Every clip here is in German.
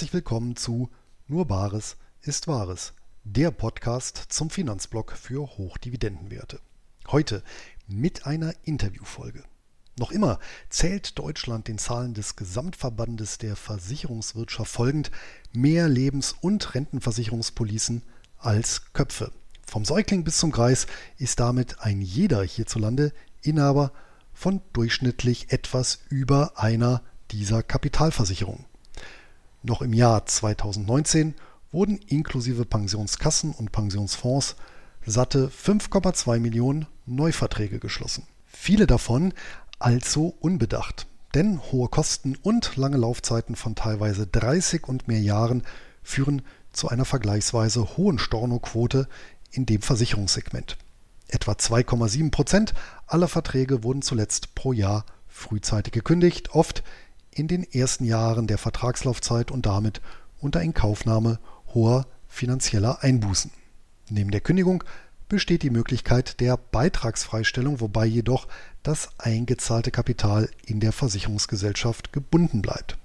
herzlich willkommen zu Nur Bares ist Wahres, der Podcast zum Finanzblock für Hochdividendenwerte. Heute mit einer Interviewfolge. Noch immer zählt Deutschland den Zahlen des Gesamtverbandes der Versicherungswirtschaft folgend mehr Lebens- und Rentenversicherungspolicen als Köpfe. Vom Säugling bis zum Kreis ist damit ein jeder hierzulande Inhaber von durchschnittlich etwas über einer dieser Kapitalversicherungen. Noch im Jahr 2019 wurden inklusive Pensionskassen und Pensionsfonds satte 5,2 Millionen Neuverträge geschlossen. Viele davon also unbedacht, denn hohe Kosten und lange Laufzeiten von teilweise 30 und mehr Jahren führen zu einer vergleichsweise hohen Stornoquote in dem Versicherungssegment. Etwa 2,7 Prozent aller Verträge wurden zuletzt pro Jahr frühzeitig gekündigt, oft in den ersten Jahren der Vertragslaufzeit und damit unter Inkaufnahme hoher finanzieller Einbußen. Neben der Kündigung besteht die Möglichkeit der Beitragsfreistellung, wobei jedoch das eingezahlte Kapital in der Versicherungsgesellschaft gebunden bleibt.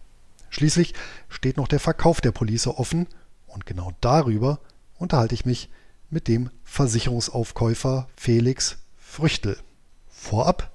Schließlich steht noch der Verkauf der Police offen und genau darüber unterhalte ich mich mit dem Versicherungsaufkäufer Felix Früchtel. Vorab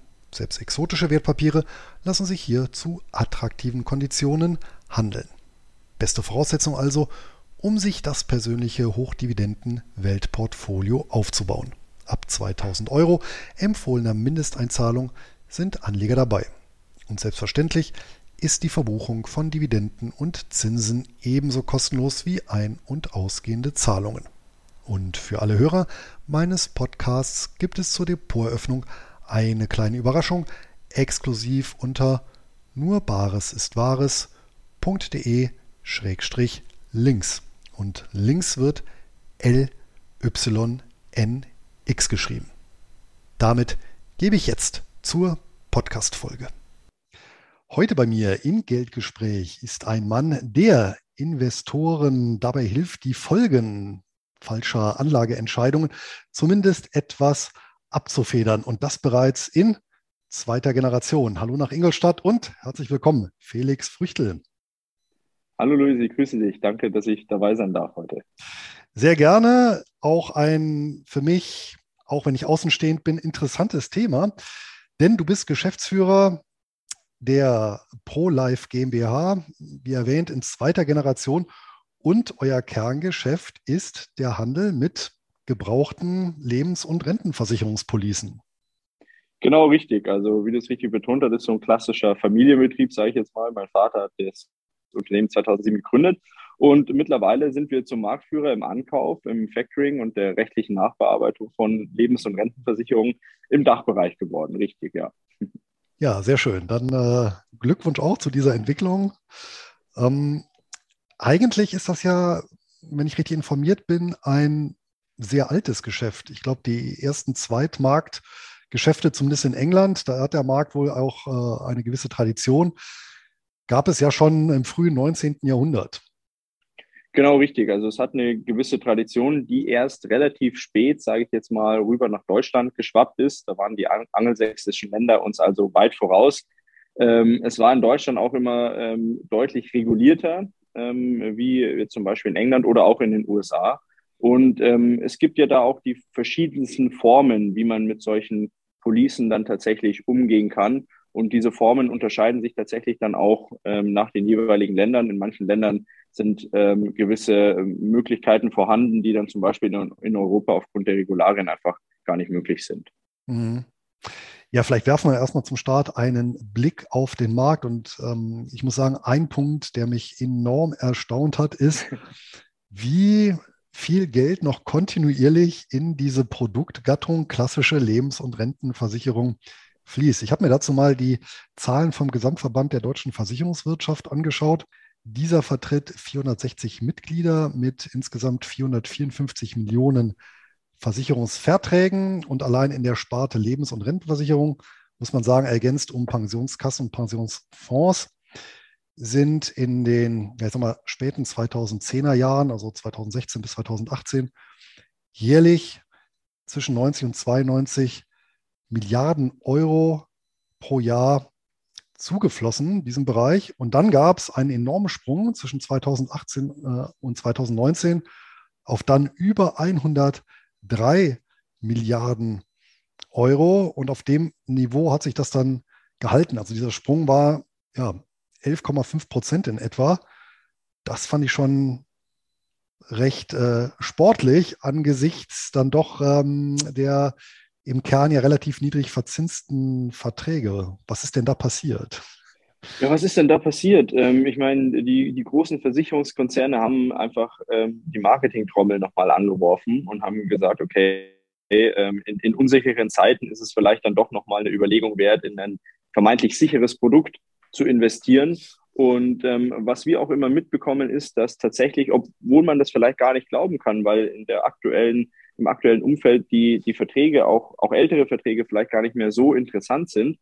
Selbst exotische Wertpapiere lassen sich hier zu attraktiven Konditionen handeln. Beste Voraussetzung also, um sich das persönliche Hochdividenden-Weltportfolio aufzubauen. Ab 2000 Euro empfohlener Mindesteinzahlung sind Anleger dabei. Und selbstverständlich ist die Verbuchung von Dividenden und Zinsen ebenso kostenlos wie ein- und ausgehende Zahlungen. Und für alle Hörer meines Podcasts gibt es zur Depoteröffnung eine kleine Überraschung, exklusiv unter nur Bares ist Wahres.de-links. Und links wird L-Y-N-X geschrieben. Damit gebe ich jetzt zur Podcast-Folge. Heute bei mir im Geldgespräch ist ein Mann, der Investoren dabei hilft, die Folgen falscher Anlageentscheidungen zumindest etwas abzufedern und das bereits in zweiter Generation. Hallo nach Ingolstadt und herzlich willkommen, Felix Früchtel. Hallo Luis, ich grüße dich. Danke, dass ich dabei sein darf heute. Sehr gerne. Auch ein für mich, auch wenn ich außenstehend bin, interessantes Thema, denn du bist Geschäftsführer der ProLife GmbH, wie erwähnt, in zweiter Generation und euer Kerngeschäft ist der Handel mit gebrauchten Lebens- und Rentenversicherungspolicen. Genau richtig. Also wie du es richtig betont hast, ist so ein klassischer Familienbetrieb, sage ich jetzt mal. Mein Vater hat das Unternehmen 2007 gegründet und mittlerweile sind wir zum Marktführer im Ankauf, im Factoring und der rechtlichen Nachbearbeitung von Lebens- und Rentenversicherungen im Dachbereich geworden. Richtig, ja. Ja, sehr schön. Dann äh, Glückwunsch auch zu dieser Entwicklung. Ähm, eigentlich ist das ja, wenn ich richtig informiert bin, ein sehr altes Geschäft. Ich glaube, die ersten Zweitmarktgeschäfte, zumindest in England, da hat der Markt wohl auch äh, eine gewisse Tradition, gab es ja schon im frühen 19. Jahrhundert. Genau richtig. Also es hat eine gewisse Tradition, die erst relativ spät, sage ich jetzt mal, rüber nach Deutschland geschwappt ist. Da waren die angelsächsischen Länder uns also weit voraus. Ähm, es war in Deutschland auch immer ähm, deutlich regulierter, ähm, wie zum Beispiel in England oder auch in den USA. Und ähm, es gibt ja da auch die verschiedensten Formen, wie man mit solchen Policen dann tatsächlich umgehen kann. Und diese Formen unterscheiden sich tatsächlich dann auch ähm, nach den jeweiligen Ländern. In manchen Ländern sind ähm, gewisse ähm, Möglichkeiten vorhanden, die dann zum Beispiel in, in, Europa aufgrund der Regularien einfach gar nicht möglich sind. Mhm. Ja, vielleicht werfen wir erstmal zum Start einen Blick auf den Markt. Und ähm, ich muss sagen, ein Punkt, der mich enorm erstaunt hat, ist, wie viel Geld noch kontinuierlich in diese Produktgattung klassische Lebens- und Rentenversicherung fließt. Ich habe mir dazu mal die Zahlen vom Gesamtverband der deutschen Versicherungswirtschaft angeschaut. Dieser vertritt 460 Mitglieder mit insgesamt 454 Millionen Versicherungsverträgen und allein in der Sparte Lebens- und Rentenversicherung muss man sagen, ergänzt um Pensionskassen und Pensionsfonds sind in den ja, ich späten 2010er Jahren, also 2016 bis 2018, jährlich zwischen 90 und 92 Milliarden Euro pro Jahr zugeflossen, diesem Bereich. Und dann gab es einen enormen Sprung zwischen 2018 äh, und 2019 auf dann über 103 Milliarden Euro. Und auf dem Niveau hat sich das dann gehalten. Also dieser Sprung war ja 11,5 Prozent in etwa. Das fand ich schon recht äh, sportlich angesichts dann doch ähm, der im Kern ja relativ niedrig verzinsten Verträge. Was ist denn da passiert? Ja, was ist denn da passiert? Ähm, ich meine, die, die großen Versicherungskonzerne haben einfach ähm, die Marketingtrommel nochmal angeworfen und haben gesagt, okay, ähm, in, in unsicheren Zeiten ist es vielleicht dann doch nochmal eine Überlegung wert, in ein vermeintlich sicheres Produkt zu investieren. Und ähm, was wir auch immer mitbekommen, ist, dass tatsächlich, obwohl man das vielleicht gar nicht glauben kann, weil in der aktuellen, im aktuellen Umfeld die, die Verträge, auch, auch ältere Verträge vielleicht gar nicht mehr so interessant sind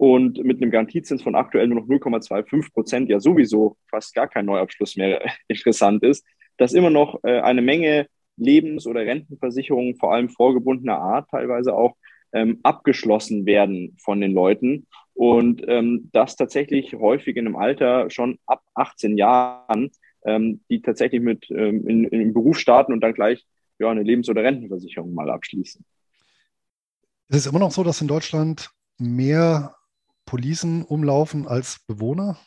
und mit einem Garantiezins von aktuell nur noch 0,25 Prozent ja sowieso fast gar kein Neuabschluss mehr interessant ist, dass immer noch äh, eine Menge Lebens- oder Rentenversicherungen, vor allem vorgebundener Art teilweise auch, ähm, abgeschlossen werden von den Leuten und ähm, das tatsächlich häufig in einem Alter schon ab 18 Jahren, ähm, die tatsächlich mit ähm, in, in den Beruf starten und dann gleich ja, eine Lebens- oder Rentenversicherung mal abschließen. Es ist immer noch so, dass in Deutschland mehr Policen umlaufen als Bewohner?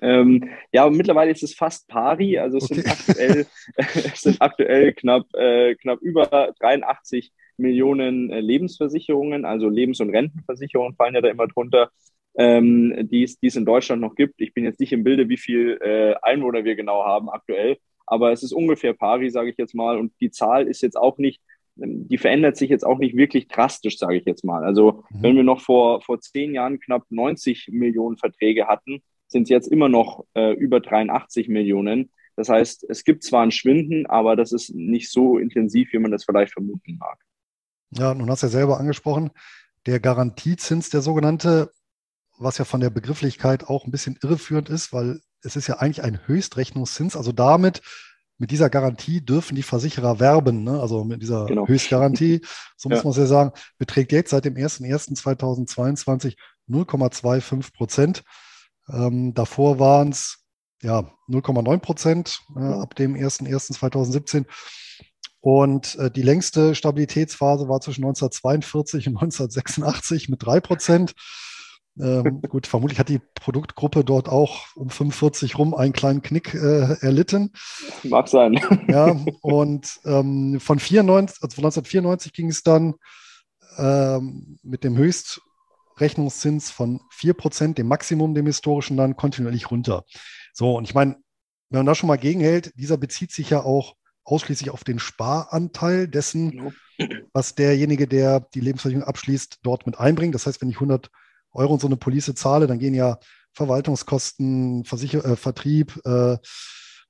Ähm, ja, mittlerweile ist es fast pari. Also es, okay. sind, aktuell, es sind aktuell knapp, äh, knapp über 83 Millionen äh, Lebensversicherungen, also Lebens- und Rentenversicherungen fallen ja da immer drunter, ähm, die es in Deutschland noch gibt. Ich bin jetzt nicht im Bilde, wie viel äh, Einwohner wir genau haben aktuell, aber es ist ungefähr pari, sage ich jetzt mal. Und die Zahl ist jetzt auch nicht, ähm, die verändert sich jetzt auch nicht wirklich drastisch, sage ich jetzt mal. Also mhm. wenn wir noch vor, vor zehn Jahren knapp 90 Millionen Verträge hatten, sind es jetzt immer noch äh, über 83 Millionen. Das heißt, es gibt zwar ein Schwinden, aber das ist nicht so intensiv, wie man das vielleicht vermuten mag. Ja, nun hast du ja selber angesprochen, der Garantiezins, der sogenannte, was ja von der Begrifflichkeit auch ein bisschen irreführend ist, weil es ist ja eigentlich ein Höchstrechnungszins. Also damit, mit dieser Garantie dürfen die Versicherer werben. Ne? Also mit dieser genau. Höchstgarantie, so muss ja. man es ja sagen, beträgt jetzt seit dem 01.01.2022 0,25 Prozent. Ähm, davor waren es ja 0,9 Prozent äh, ab dem 01.01.2017. Und äh, die längste Stabilitätsphase war zwischen 1942 und 1986 mit drei Prozent. Ähm, gut, vermutlich hat die Produktgruppe dort auch um 45 rum einen kleinen Knick äh, erlitten. Mag sein. Ja, und ähm, von, 94, also von 1994 ging es dann ähm, mit dem Höchstrechnungszins von 4%, dem Maximum, dem historischen, dann kontinuierlich runter. So, und ich meine, wenn man da schon mal gegenhält, dieser bezieht sich ja auch ausschließlich auf den Sparanteil dessen, genau. was derjenige, der die Lebensversicherung abschließt, dort mit einbringt. Das heißt, wenn ich 100 Euro in so eine Police zahle, dann gehen ja Verwaltungskosten, Versicher äh, Vertrieb, äh,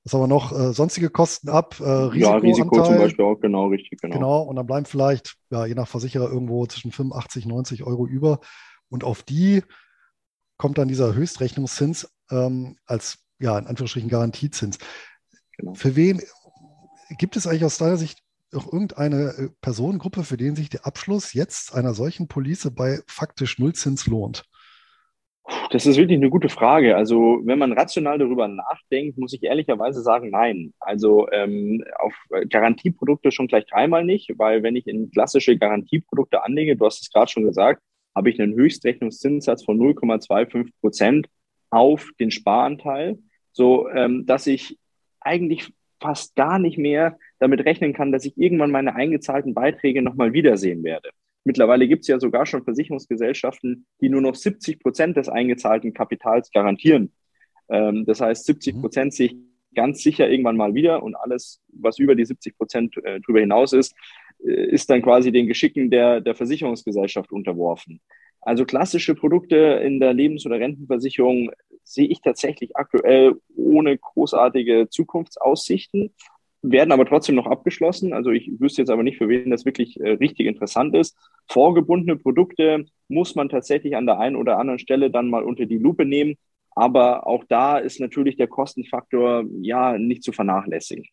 was haben wir noch, äh, sonstige Kosten ab. Äh, ja, Risiko zum Beispiel auch, genau, richtig, genau. Genau, und dann bleiben vielleicht, ja, je nach Versicherer irgendwo zwischen 85, 90 Euro über. Und auf die kommt dann dieser Höchstrechnungszins ähm, als, ja, in Anführungsstrichen Garantiezins. Genau. Für wen Gibt es eigentlich aus deiner Sicht auch irgendeine äh, Personengruppe, für den sich der Abschluss jetzt einer solchen Police bei faktisch Nullzins lohnt? Das ist wirklich eine gute Frage. Also wenn man rational darüber nachdenkt, muss ich ehrlicherweise sagen, nein. Also ähm, auf Garantieprodukte schon gleich dreimal nicht, weil wenn ich in klassische Garantieprodukte anlege, du hast es gerade schon gesagt, habe ich einen Höchstrechnungszinssatz von 0,25 Prozent auf den Sparanteil, so ähm, dass ich eigentlich fast gar nicht mehr damit rechnen kann, dass ich irgendwann meine eingezahlten Beiträge nochmal wiedersehen werde. Mittlerweile gibt es ja sogar schon Versicherungsgesellschaften, die nur noch 70 Prozent des eingezahlten Kapitals garantieren. Ähm, das heißt, 70 mhm. Prozent sehe ich ganz sicher irgendwann mal wieder und alles, was über die 70 Prozent äh, drüber hinaus ist, ist dann quasi den Geschicken der, der Versicherungsgesellschaft unterworfen. Also klassische Produkte in der Lebens- oder Rentenversicherung sehe ich tatsächlich aktuell ohne großartige Zukunftsaussichten, werden aber trotzdem noch abgeschlossen. Also ich wüsste jetzt aber nicht, für wen das wirklich äh, richtig interessant ist. Vorgebundene Produkte muss man tatsächlich an der einen oder anderen Stelle dann mal unter die Lupe nehmen. Aber auch da ist natürlich der Kostenfaktor ja nicht zu vernachlässigen.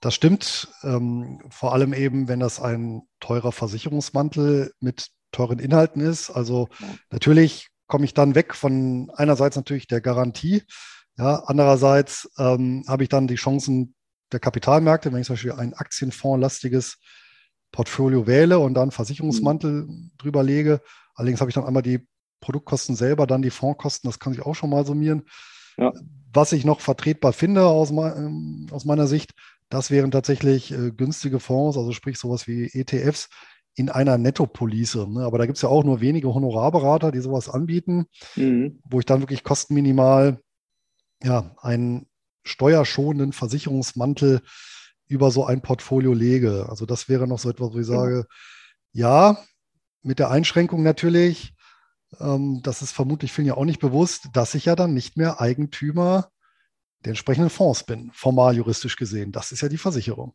Das stimmt. Ähm, vor allem eben, wenn das ein teurer Versicherungsmantel mit teuren Inhalten ist. Also natürlich komme ich dann weg von einerseits natürlich der Garantie, ja, andererseits ähm, habe ich dann die Chancen der Kapitalmärkte, wenn ich zum Beispiel ein aktienfondslastiges Portfolio wähle und dann Versicherungsmantel mhm. drüber lege. Allerdings habe ich dann einmal die Produktkosten selber, dann die Fondskosten, das kann sich auch schon mal summieren. Ja. Was ich noch vertretbar finde aus, aus meiner Sicht, das wären tatsächlich äh, günstige Fonds, also sprich sowas wie ETFs, in einer Nettopolice. Ne? Aber da gibt es ja auch nur wenige Honorarberater, die sowas anbieten, mhm. wo ich dann wirklich kostenminimal ja, einen steuerschonenden Versicherungsmantel über so ein Portfolio lege. Also das wäre noch so etwas, wo ich sage, ja, mit der Einschränkung natürlich, ähm, das ist vermutlich vielen ja auch nicht bewusst, dass ich ja dann nicht mehr Eigentümer der entsprechenden Fonds bin, formal juristisch gesehen. Das ist ja die Versicherung.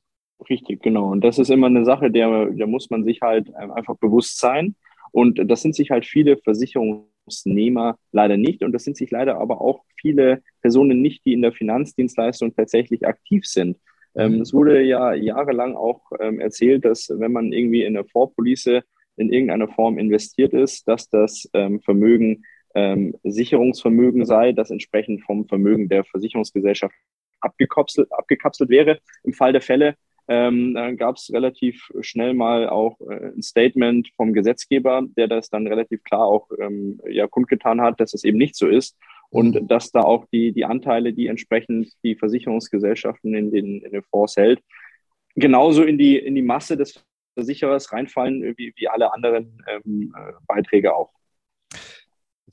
Richtig, genau. Und das ist immer eine Sache, der, der muss man sich halt ähm, einfach bewusst sein. Und das sind sich halt viele Versicherungsnehmer leider nicht. Und das sind sich leider aber auch viele Personen nicht, die in der Finanzdienstleistung tatsächlich aktiv sind. Ähm, es wurde ja jahrelang auch ähm, erzählt, dass wenn man irgendwie in eine Vorpolice in irgendeiner Form investiert ist, dass das ähm, Vermögen ähm, Sicherungsvermögen sei, das entsprechend vom Vermögen der Versicherungsgesellschaft abgekapselt, abgekapselt wäre. Im Fall der Fälle ähm, dann gab es relativ schnell mal auch äh, ein Statement vom Gesetzgeber, der das dann relativ klar auch ähm, ja, kundgetan hat, dass es eben nicht so ist und mhm. dass da auch die, die Anteile, die entsprechend die Versicherungsgesellschaften in den, in den Fonds hält, genauso in die, in die Masse des Versicherers reinfallen wie, wie alle anderen ähm, äh, Beiträge auch.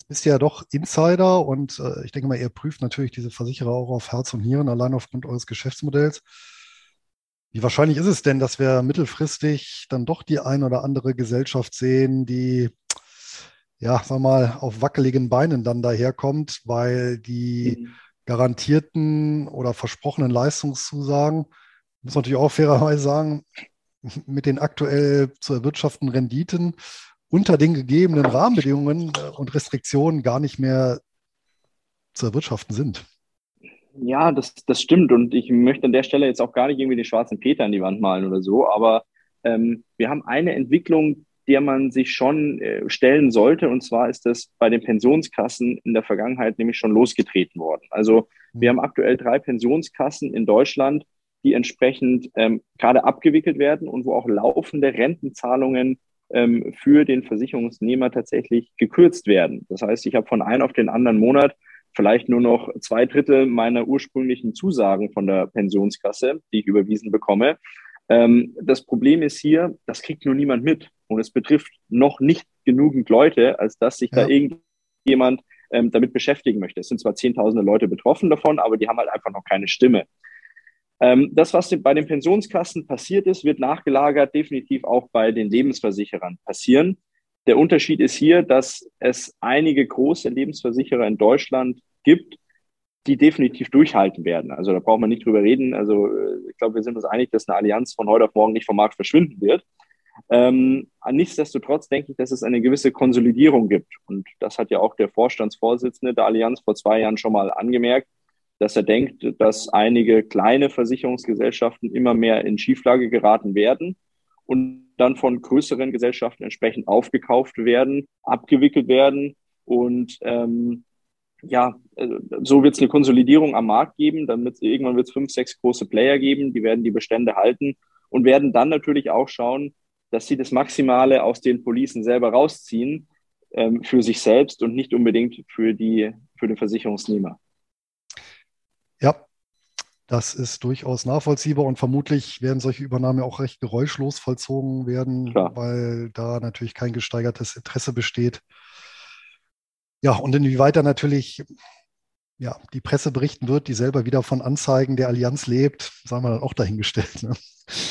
Bist ja doch Insider und äh, ich denke mal, ihr prüft natürlich diese Versicherer auch auf Herz und Nieren, allein aufgrund eures Geschäftsmodells. Wie wahrscheinlich ist es denn, dass wir mittelfristig dann doch die ein oder andere Gesellschaft sehen, die, ja, sag mal, auf wackeligen Beinen dann daherkommt, weil die mhm. garantierten oder versprochenen Leistungszusagen, muss man natürlich auch fairerweise sagen, mit den aktuell zu erwirtschaftenden Renditen unter den gegebenen Rahmenbedingungen äh, und Restriktionen gar nicht mehr zu erwirtschaften sind. Ja, das, das stimmt. Und ich möchte an der Stelle jetzt auch gar nicht irgendwie den schwarzen Peter an die Wand malen oder so. Aber ähm, wir haben eine Entwicklung, der man sich schon äh, stellen sollte. Und zwar ist das bei den Pensionskassen in der Vergangenheit nämlich schon losgetreten worden. Also wir haben aktuell drei Pensionskassen in Deutschland, die entsprechend ähm, gerade abgewickelt werden und wo auch laufende Rentenzahlungen ähm, für den Versicherungsnehmer tatsächlich gekürzt werden. Das heißt, ich habe von einem auf den anderen Monat vielleicht nur noch zwei Drittel meiner ursprünglichen Zusagen von der Pensionskasse, die ich überwiesen bekomme. Ähm, das Problem ist hier, das kriegt nur niemand mit. Und es betrifft noch nicht genügend Leute, als dass sich ja. da irgendjemand ähm, damit beschäftigen möchte. Es sind zwar zehntausende Leute betroffen davon, aber die haben halt einfach noch keine Stimme. Ähm, das, was bei den Pensionskassen passiert ist, wird nachgelagert definitiv auch bei den Lebensversicherern passieren. Der Unterschied ist hier, dass es einige große Lebensversicherer in Deutschland gibt, die definitiv durchhalten werden. Also da braucht man nicht drüber reden. Also ich glaube, wir sind uns einig, dass eine Allianz von heute auf morgen nicht vom Markt verschwinden wird. Ähm, nichtsdestotrotz denke ich, dass es eine gewisse Konsolidierung gibt. Und das hat ja auch der Vorstandsvorsitzende der Allianz vor zwei Jahren schon mal angemerkt, dass er denkt, dass einige kleine Versicherungsgesellschaften immer mehr in Schieflage geraten werden und dann von größeren Gesellschaften entsprechend aufgekauft werden, abgewickelt werden. Und ähm, ja, äh, so wird es eine Konsolidierung am Markt geben. Damit irgendwann wird es fünf, sechs große Player geben, die werden die Bestände halten und werden dann natürlich auch schauen, dass sie das Maximale aus den Policen selber rausziehen ähm, für sich selbst und nicht unbedingt für die für den Versicherungsnehmer. Ja, das ist durchaus nachvollziehbar und vermutlich werden solche Übernahmen auch recht geräuschlos vollzogen werden, Klar. weil da natürlich kein gesteigertes Interesse besteht. Ja, und inwieweit da natürlich ja, die Presse berichten wird, die selber wieder von Anzeigen der Allianz lebt, sagen wir dann auch dahingestellt. Ne?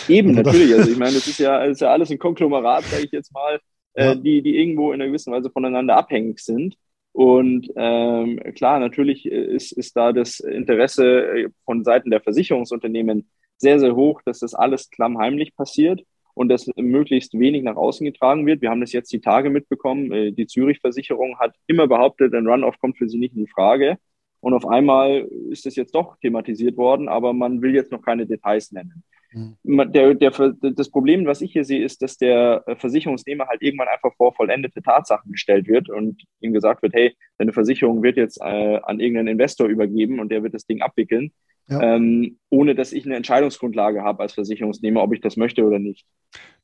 Eben, also natürlich. Also ich meine, das ist ja, das ist ja alles ein Konglomerat, sage ich jetzt mal. ja. äh, die, die irgendwo in einer gewissen Weise voneinander abhängig sind. Und ähm, klar, natürlich ist, ist da das Interesse äh, von Seiten der Versicherungsunternehmen sehr, sehr hoch, dass das alles klammheimlich passiert und dass möglichst wenig nach außen getragen wird. Wir haben das jetzt die Tage mitbekommen. Äh, die Zürich-Versicherung hat immer behauptet, ein Runoff kommt für sie nicht in Frage. Und auf einmal ist das jetzt doch thematisiert worden, aber man will jetzt noch keine Details nennen. Mhm. Der, der, das Problem, was ich hier sehe, ist, dass der Versicherungsnehmer halt irgendwann einfach vor vollendete Tatsachen gestellt wird und ihm gesagt wird, hey, deine Versicherung wird jetzt äh, an irgendeinen Investor übergeben und der wird das Ding abwickeln, ja. ähm, ohne dass ich eine Entscheidungsgrundlage habe als Versicherungsnehmer, ob ich das möchte oder nicht.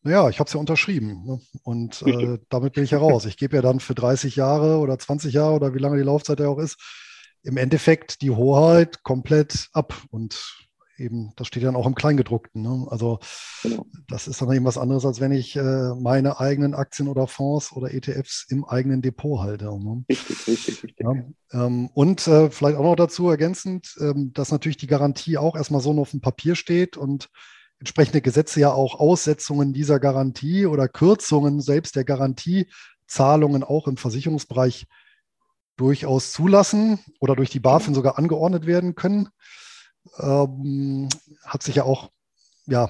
Naja, ich habe es ja unterschrieben ne? und äh, damit bin ich heraus. Ich gebe ja dann für 30 Jahre oder 20 Jahre oder wie lange die Laufzeit ja auch ist, im Endeffekt die Hoheit komplett ab und eben, das steht dann auch im Kleingedruckten. Ne? Also genau. das ist dann eben was anderes, als wenn ich äh, meine eigenen Aktien oder Fonds oder ETFs im eigenen Depot halte. Ne? Richtig, richtig, richtig. Ja, ähm, und äh, vielleicht auch noch dazu ergänzend, ähm, dass natürlich die Garantie auch erstmal so noch auf dem Papier steht und entsprechende Gesetze ja auch Aussetzungen dieser Garantie oder Kürzungen selbst der Garantiezahlungen auch im Versicherungsbereich durchaus zulassen oder durch die BaFin sogar angeordnet werden können ähm, hat sich ja auch ja,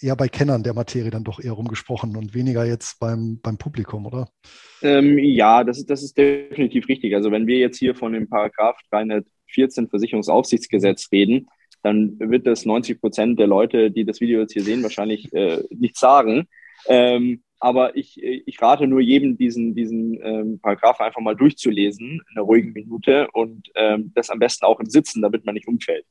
eher bei Kennern der Materie dann doch eher rumgesprochen und weniger jetzt beim, beim Publikum, oder? Ähm, ja, das ist, das ist definitiv richtig. Also wenn wir jetzt hier von dem Paragraph 314 Versicherungsaufsichtsgesetz reden, dann wird das 90 Prozent der Leute, die das Video jetzt hier sehen, wahrscheinlich äh, nicht sagen. Ähm, aber ich, ich rate nur jedem, diesen, diesen ähm, Paragraph einfach mal durchzulesen in einer ruhigen Minute und ähm, das am besten auch im Sitzen, damit man nicht umfällt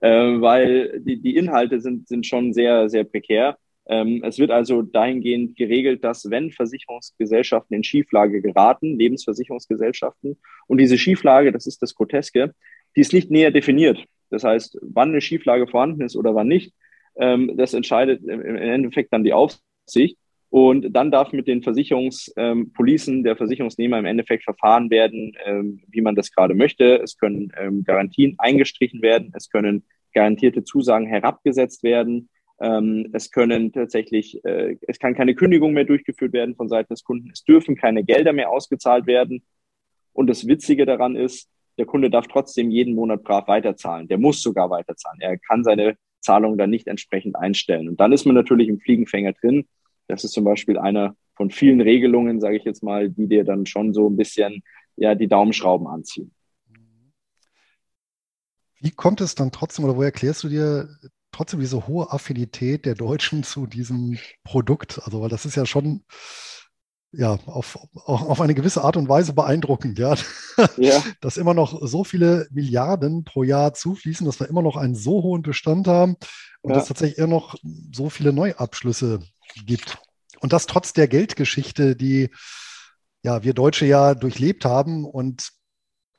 äh, weil die, die Inhalte sind, sind schon sehr, sehr prekär. Ähm, es wird also dahingehend geregelt, dass wenn Versicherungsgesellschaften in Schieflage geraten, Lebensversicherungsgesellschaften, und diese Schieflage, das ist das Groteske, die ist nicht näher definiert. Das heißt, wann eine Schieflage vorhanden ist oder wann nicht, ähm, das entscheidet im Endeffekt dann die Aufsicht. Und dann darf mit den Versicherungspolicen ähm, der Versicherungsnehmer im Endeffekt verfahren werden, ähm, wie man das gerade möchte. Es können ähm, Garantien eingestrichen werden, es können garantierte Zusagen herabgesetzt werden. Es können tatsächlich, äh, es kann keine Kündigung mehr durchgeführt werden von Seiten des Kunden. Es dürfen keine Gelder mehr ausgezahlt werden. Und das Witzige daran ist, der Kunde darf trotzdem jeden Monat brav weiterzahlen. Der muss sogar weiterzahlen. Er kann seine Zahlung dann nicht entsprechend einstellen. Und dann ist man natürlich im Fliegenfänger drin das ist zum Beispiel eine von vielen Regelungen, sage ich jetzt mal, die dir dann schon so ein bisschen ja, die Daumenschrauben anziehen. Wie kommt es dann trotzdem oder wo erklärst du dir trotzdem diese hohe Affinität der Deutschen zu diesem Produkt? Also, weil das ist ja schon ja, auf, auf eine gewisse Art und Weise beeindruckend, ja. ja. Dass immer noch so viele Milliarden pro Jahr zufließen, dass wir immer noch einen so hohen Bestand haben und ja. dass tatsächlich eher noch so viele Neuabschlüsse gibt. Und das trotz der Geldgeschichte, die ja, wir Deutsche ja durchlebt haben und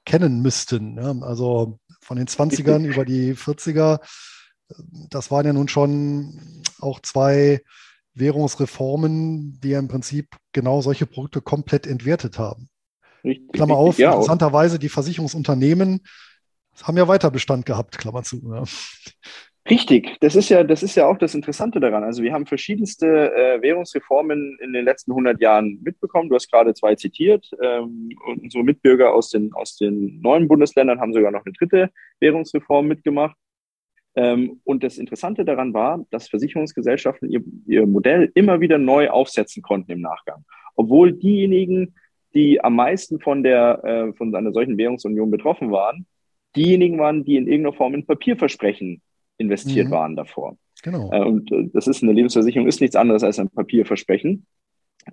kennen müssten. Ja? Also von den 20ern über die 40er, das waren ja nun schon auch zwei Währungsreformen, die ja im Prinzip genau solche Produkte komplett entwertet haben. Richtig, Klammer auf, ja, interessanterweise die Versicherungsunternehmen haben ja weiter Bestand gehabt, Klammer zu. Ja. Richtig, das ist ja, das ist ja auch das Interessante daran. Also wir haben verschiedenste äh, Währungsreformen in den letzten 100 Jahren mitbekommen. Du hast gerade zwei zitiert. Ähm, und unsere Mitbürger aus den, aus den neuen Bundesländern haben sogar noch eine dritte Währungsreform mitgemacht. Ähm, und das Interessante daran war, dass Versicherungsgesellschaften ihr, ihr Modell immer wieder neu aufsetzen konnten im Nachgang. Obwohl diejenigen, die am meisten von der, äh, von einer solchen Währungsunion betroffen waren, diejenigen waren, die in irgendeiner Form in Papierversprechen investiert mhm. waren davor. Genau. Äh, und äh, das ist eine Lebensversicherung, ist nichts anderes als ein Papierversprechen,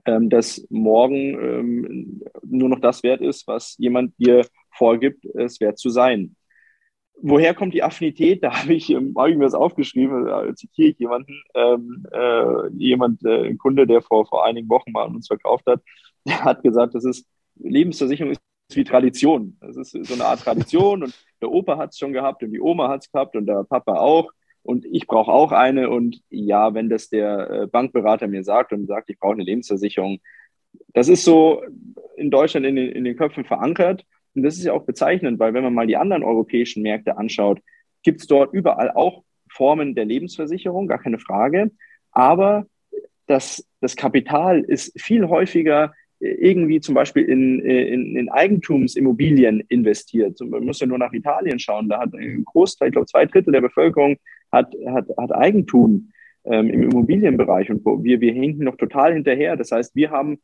ähm, das morgen ähm, nur noch das wert ist, was jemand dir vorgibt, es wert zu sein. Woher kommt die Affinität? Da habe ich, ähm, habe ich mir das aufgeschrieben, da zitiere ich jemanden, ähm, äh, jemand, äh, ein Kunde, der vor, vor einigen Wochen mal an uns verkauft hat, der hat gesagt, das ist Lebensversicherung ist wie Tradition. Das ist so eine Art Tradition und der Opa hat es schon gehabt und die Oma hat es gehabt und der Papa auch und ich brauche auch eine und ja, wenn das der äh, Bankberater mir sagt und sagt, ich brauche eine Lebensversicherung, das ist so in Deutschland in den, in den Köpfen verankert und das ist ja auch bezeichnend, weil wenn man mal die anderen europäischen Märkte anschaut, gibt es dort überall auch Formen der Lebensversicherung, gar keine Frage, aber das das Kapital ist viel häufiger irgendwie zum Beispiel in, in, in Eigentumsimmobilien investiert. Man muss ja nur nach Italien schauen. Da hat ein Großteil, ich glaube zwei Drittel der Bevölkerung hat, hat, hat Eigentum ähm, im Immobilienbereich und wir, wir hinken noch total hinterher. Das heißt, wir haben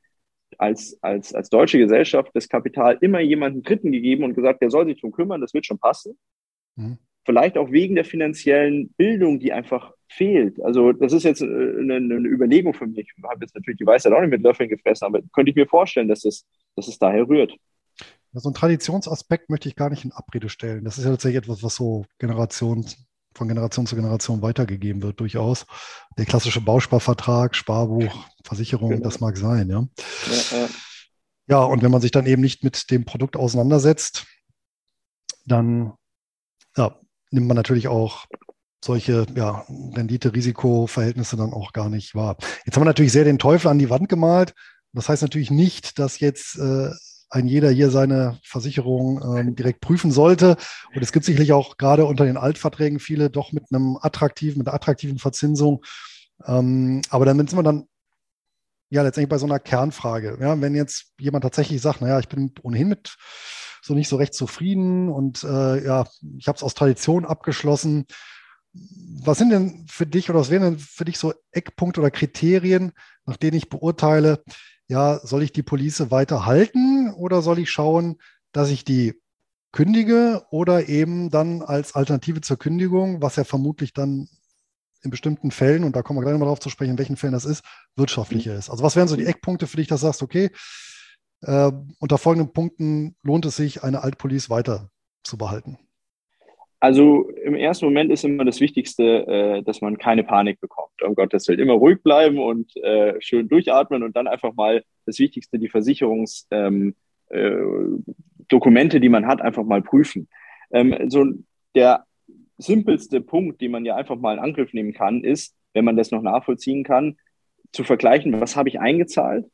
als, als, als deutsche Gesellschaft das Kapital immer jemanden Dritten gegeben und gesagt, der soll sich darum kümmern, das wird schon passen. Mhm. Vielleicht auch wegen der finanziellen Bildung, die einfach fehlt. Also das ist jetzt äh, eine, eine Überlegung für mich. Ich habe jetzt natürlich die Weisheit auch nicht mit Löffeln gefressen, aber könnte ich mir vorstellen, dass es, dass es daher rührt. So einen Traditionsaspekt möchte ich gar nicht in Abrede stellen. Das ist ja tatsächlich etwas, was so Generation von Generation zu Generation weitergegeben wird, durchaus. Der klassische Bausparvertrag, Sparbuch, Versicherung, genau. das mag sein, ja. Ja, ja. ja, und wenn man sich dann eben nicht mit dem Produkt auseinandersetzt, dann ja, nimmt man natürlich auch solche ja, Rendite-Risiko-Verhältnisse dann auch gar nicht wahr. Jetzt haben wir natürlich sehr den Teufel an die Wand gemalt. Das heißt natürlich nicht, dass jetzt äh, ein jeder hier seine Versicherung ähm, direkt prüfen sollte. Und es gibt sicherlich auch gerade unter den Altverträgen viele doch mit einem attraktiven, mit einer attraktiven Verzinsung. Ähm, aber damit sind wir dann ja letztendlich bei so einer Kernfrage. Ja, wenn jetzt jemand tatsächlich sagt, naja, ich bin ohnehin mit so nicht so recht zufrieden und äh, ja, ich habe es aus Tradition abgeschlossen was sind denn für dich oder was wären denn für dich so Eckpunkte oder Kriterien, nach denen ich beurteile, ja, soll ich die Police weiter halten oder soll ich schauen, dass ich die kündige oder eben dann als Alternative zur Kündigung, was ja vermutlich dann in bestimmten Fällen, und da kommen wir gleich nochmal drauf zu sprechen, in welchen Fällen das ist, wirtschaftlicher ist. Also was wären so die Eckpunkte für dich, dass du sagst, okay, äh, unter folgenden Punkten lohnt es sich, eine Altpolice weiter zu behalten? Also im ersten Moment ist immer das Wichtigste, äh, dass man keine Panik bekommt. Um Gottes Willen immer ruhig bleiben und äh, schön durchatmen und dann einfach mal das Wichtigste, die Versicherungsdokumente, ähm, äh, die man hat, einfach mal prüfen. Ähm, so der simpelste Punkt, den man ja einfach mal in Angriff nehmen kann, ist, wenn man das noch nachvollziehen kann, zu vergleichen, was habe ich eingezahlt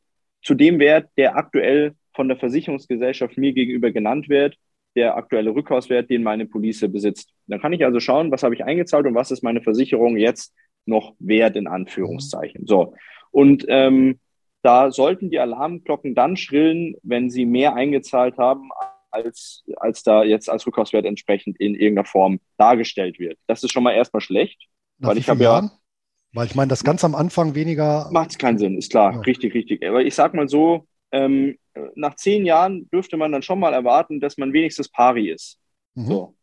zu dem Wert, der aktuell von der Versicherungsgesellschaft mir gegenüber genannt wird der aktuelle Rückkaufswert, den meine Police besitzt. Dann kann ich also schauen, was habe ich eingezahlt und was ist meine Versicherung jetzt noch wert, in Anführungszeichen. So. Und ähm, da sollten die Alarmglocken dann schrillen, wenn sie mehr eingezahlt haben, als, als da jetzt als Rückkaufswert entsprechend in irgendeiner Form dargestellt wird. Das ist schon mal erstmal schlecht. Nach weil ich habe ja. Weil ich meine, das ganz am Anfang weniger. Macht es keinen Sinn, ist klar. Ja. Richtig, richtig. Aber ich sag mal so, ähm, nach zehn Jahren dürfte man dann schon mal erwarten, dass man wenigstens pari ist. Mhm. So.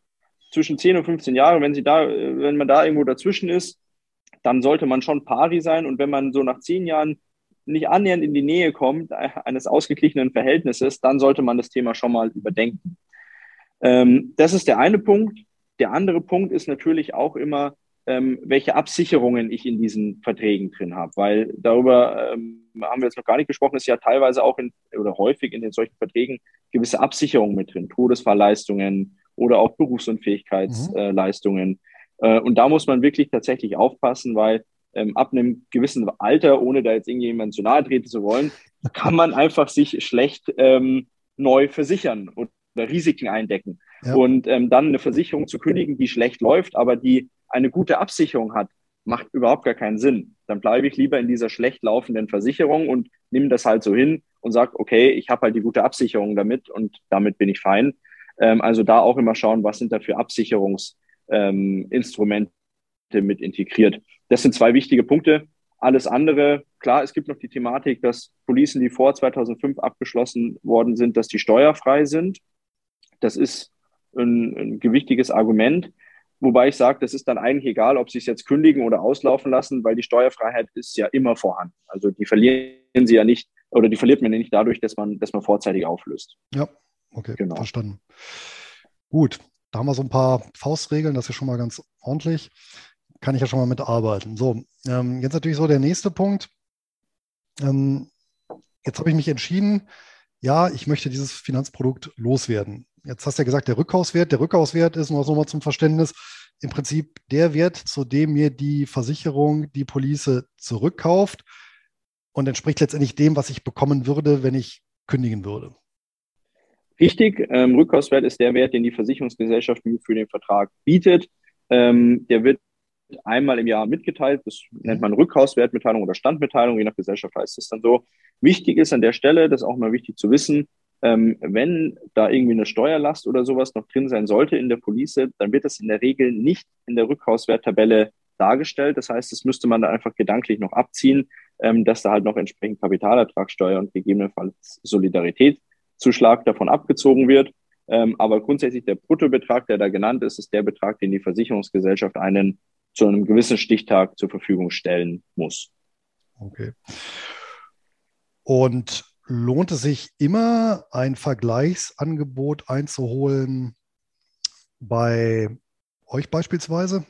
Zwischen 10 und 15 Jahre, wenn, sie da, wenn man da irgendwo dazwischen ist, dann sollte man schon pari sein. Und wenn man so nach zehn Jahren nicht annähernd in die Nähe kommt äh, eines ausgeglichenen Verhältnisses, dann sollte man das Thema schon mal überdenken. Ähm, das ist der eine Punkt. Der andere Punkt ist natürlich auch immer, ähm, welche Absicherungen ich in diesen Verträgen drin habe, weil darüber ähm, haben wir jetzt noch gar nicht gesprochen, ist ja teilweise auch in, oder häufig in den solchen Verträgen gewisse Absicherungen mit drin, Todesfallleistungen oder auch Berufsunfähigkeitsleistungen. Mhm. Äh, und da muss man wirklich tatsächlich aufpassen, weil ähm, ab einem gewissen Alter, ohne da jetzt irgendjemand zu nahe treten zu wollen, kann man einfach sich schlecht ähm, neu versichern oder Risiken eindecken. Ja. Und ähm, dann eine Versicherung zu kündigen, die schlecht läuft, aber die eine gute Absicherung hat, macht überhaupt gar keinen Sinn. Dann bleibe ich lieber in dieser schlecht laufenden Versicherung und nehme das halt so hin und sage, okay, ich habe halt die gute Absicherung damit und damit bin ich fein. Ähm, also da auch immer schauen, was sind da für Absicherungsinstrumente ähm, mit integriert. Das sind zwei wichtige Punkte. Alles andere, klar, es gibt noch die Thematik, dass Policen, die vor 2005 abgeschlossen worden sind, dass die steuerfrei sind. Das ist ein, ein gewichtiges Argument. Wobei ich sage, das ist dann eigentlich egal, ob sie es jetzt kündigen oder auslaufen lassen, weil die Steuerfreiheit ist ja immer vorhanden. Also die verlieren sie ja nicht oder die verliert man ja nicht dadurch, dass man, dass man vorzeitig auflöst. Ja, okay, genau. verstanden. Gut, da haben wir so ein paar Faustregeln, das ist schon mal ganz ordentlich. Kann ich ja schon mal mitarbeiten. So, ähm, jetzt natürlich so der nächste Punkt. Ähm, jetzt habe ich mich entschieden, ja, ich möchte dieses Finanzprodukt loswerden. Jetzt hast du ja gesagt, der Rückkaufswert. Der Rückkaufswert ist nur nochmal zum Verständnis im Prinzip der Wert, zu dem mir die Versicherung die Police zurückkauft und entspricht letztendlich dem, was ich bekommen würde, wenn ich kündigen würde. Richtig, ähm, Rückkaufswert ist der Wert, den die Versicherungsgesellschaft für den Vertrag bietet. Ähm, der wird einmal im Jahr mitgeteilt. Das nennt man Rückhauswertmitteilung oder Standmitteilung, je nach Gesellschaft heißt es dann so. Wichtig ist an der Stelle, das ist auch mal wichtig zu wissen, ähm, wenn da irgendwie eine Steuerlast oder sowas noch drin sein sollte in der Police, dann wird das in der Regel nicht in der Rückhauswerttabelle dargestellt. Das heißt, das müsste man da einfach gedanklich noch abziehen, ähm, dass da halt noch entsprechend Kapitalertragssteuer und gegebenenfalls Solidaritätszuschlag davon abgezogen wird. Ähm, aber grundsätzlich der Bruttobetrag, der da genannt ist, ist der Betrag, den die Versicherungsgesellschaft einen zu einem gewissen Stichtag zur Verfügung stellen muss. Okay. Und lohnt es sich immer, ein Vergleichsangebot einzuholen bei euch beispielsweise?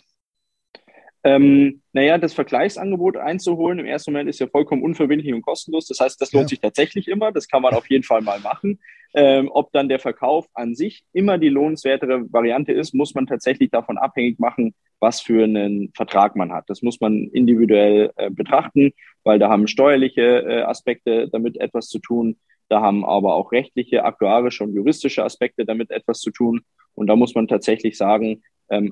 Ähm, naja, das Vergleichsangebot einzuholen im ersten Moment ist ja vollkommen unverbindlich und kostenlos. Das heißt, das lohnt ja. sich tatsächlich immer. Das kann man auf jeden Fall mal machen. Ähm, ob dann der Verkauf an sich immer die lohnenswertere Variante ist, muss man tatsächlich davon abhängig machen, was für einen Vertrag man hat. Das muss man individuell äh, betrachten, weil da haben steuerliche äh, Aspekte damit etwas zu tun. Da haben aber auch rechtliche, aktuarische und juristische Aspekte damit etwas zu tun. Und da muss man tatsächlich sagen,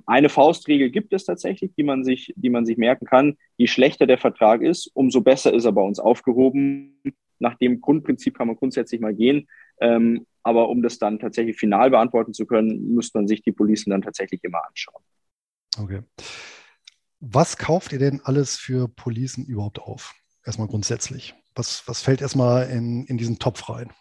eine Faustregel gibt es tatsächlich, die man sich, die man sich merken kann. Je schlechter der Vertrag ist, umso besser ist er bei uns aufgehoben. Nach dem Grundprinzip kann man grundsätzlich mal gehen. Ähm, aber um das dann tatsächlich final beantworten zu können, müsste man sich die Policen dann tatsächlich immer anschauen. Okay. Was kauft ihr denn alles für Policen überhaupt auf? Erstmal grundsätzlich. Was, was fällt erstmal in, in diesen Topf rein?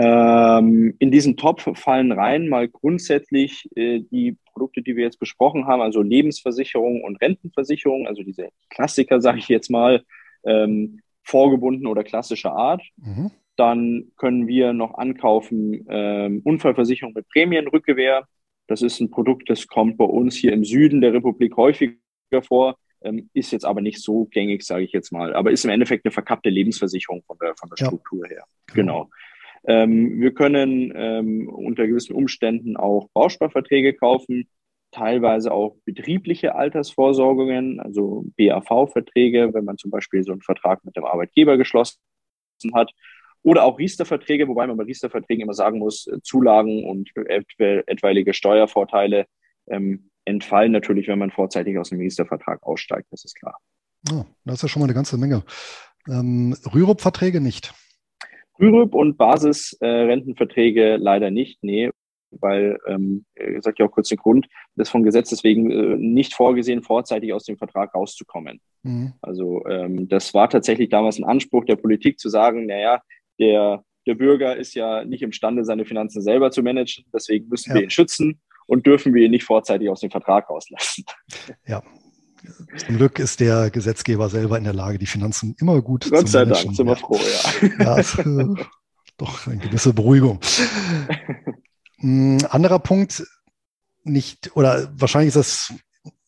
Ähm, in diesen Topf fallen rein mal grundsätzlich äh, die Produkte, die wir jetzt besprochen haben, also Lebensversicherung und Rentenversicherung, also diese Klassiker, sage ich jetzt mal, ähm, vorgebunden oder klassischer Art. Mhm. Dann können wir noch ankaufen ähm, Unfallversicherung mit Prämienrückgewehr. Das ist ein Produkt, das kommt bei uns hier im Süden der Republik häufiger vor, ähm, ist jetzt aber nicht so gängig, sage ich jetzt mal, aber ist im Endeffekt eine verkappte Lebensversicherung von der, von der Struktur ja. her. Genau. genau. Ähm, wir können ähm, unter gewissen Umständen auch Bausparverträge kaufen, teilweise auch betriebliche Altersvorsorgungen, also BAV-Verträge, wenn man zum Beispiel so einen Vertrag mit dem Arbeitgeber geschlossen hat. Oder auch Riester-Verträge, wobei man bei Riester-Verträgen immer sagen muss, äh, Zulagen und etwaige Steuervorteile ähm, entfallen natürlich, wenn man vorzeitig aus dem Riester-Vertrag aussteigt, das ist klar. Ja, das ist ja schon mal eine ganze Menge. Ähm, Rürup-Verträge nicht. Rürup und Basisrentenverträge äh, leider nicht, nee, weil, ähm, ich sage ja auch kurz den Grund, das von Gesetz deswegen äh, nicht vorgesehen, vorzeitig aus dem Vertrag rauszukommen. Mhm. Also ähm, das war tatsächlich damals ein Anspruch der Politik zu sagen, naja, der, der Bürger ist ja nicht imstande, seine Finanzen selber zu managen, deswegen müssen ja. wir ihn schützen und dürfen wir ihn nicht vorzeitig aus dem Vertrag rauslassen. Ja, zum Glück ist der Gesetzgeber selber in der Lage, die Finanzen immer gut Gott zu sei Dank, sind wir froh, ja. ja ist, äh, doch eine gewisse Beruhigung. Ein hm, anderer Punkt, nicht, oder wahrscheinlich ist das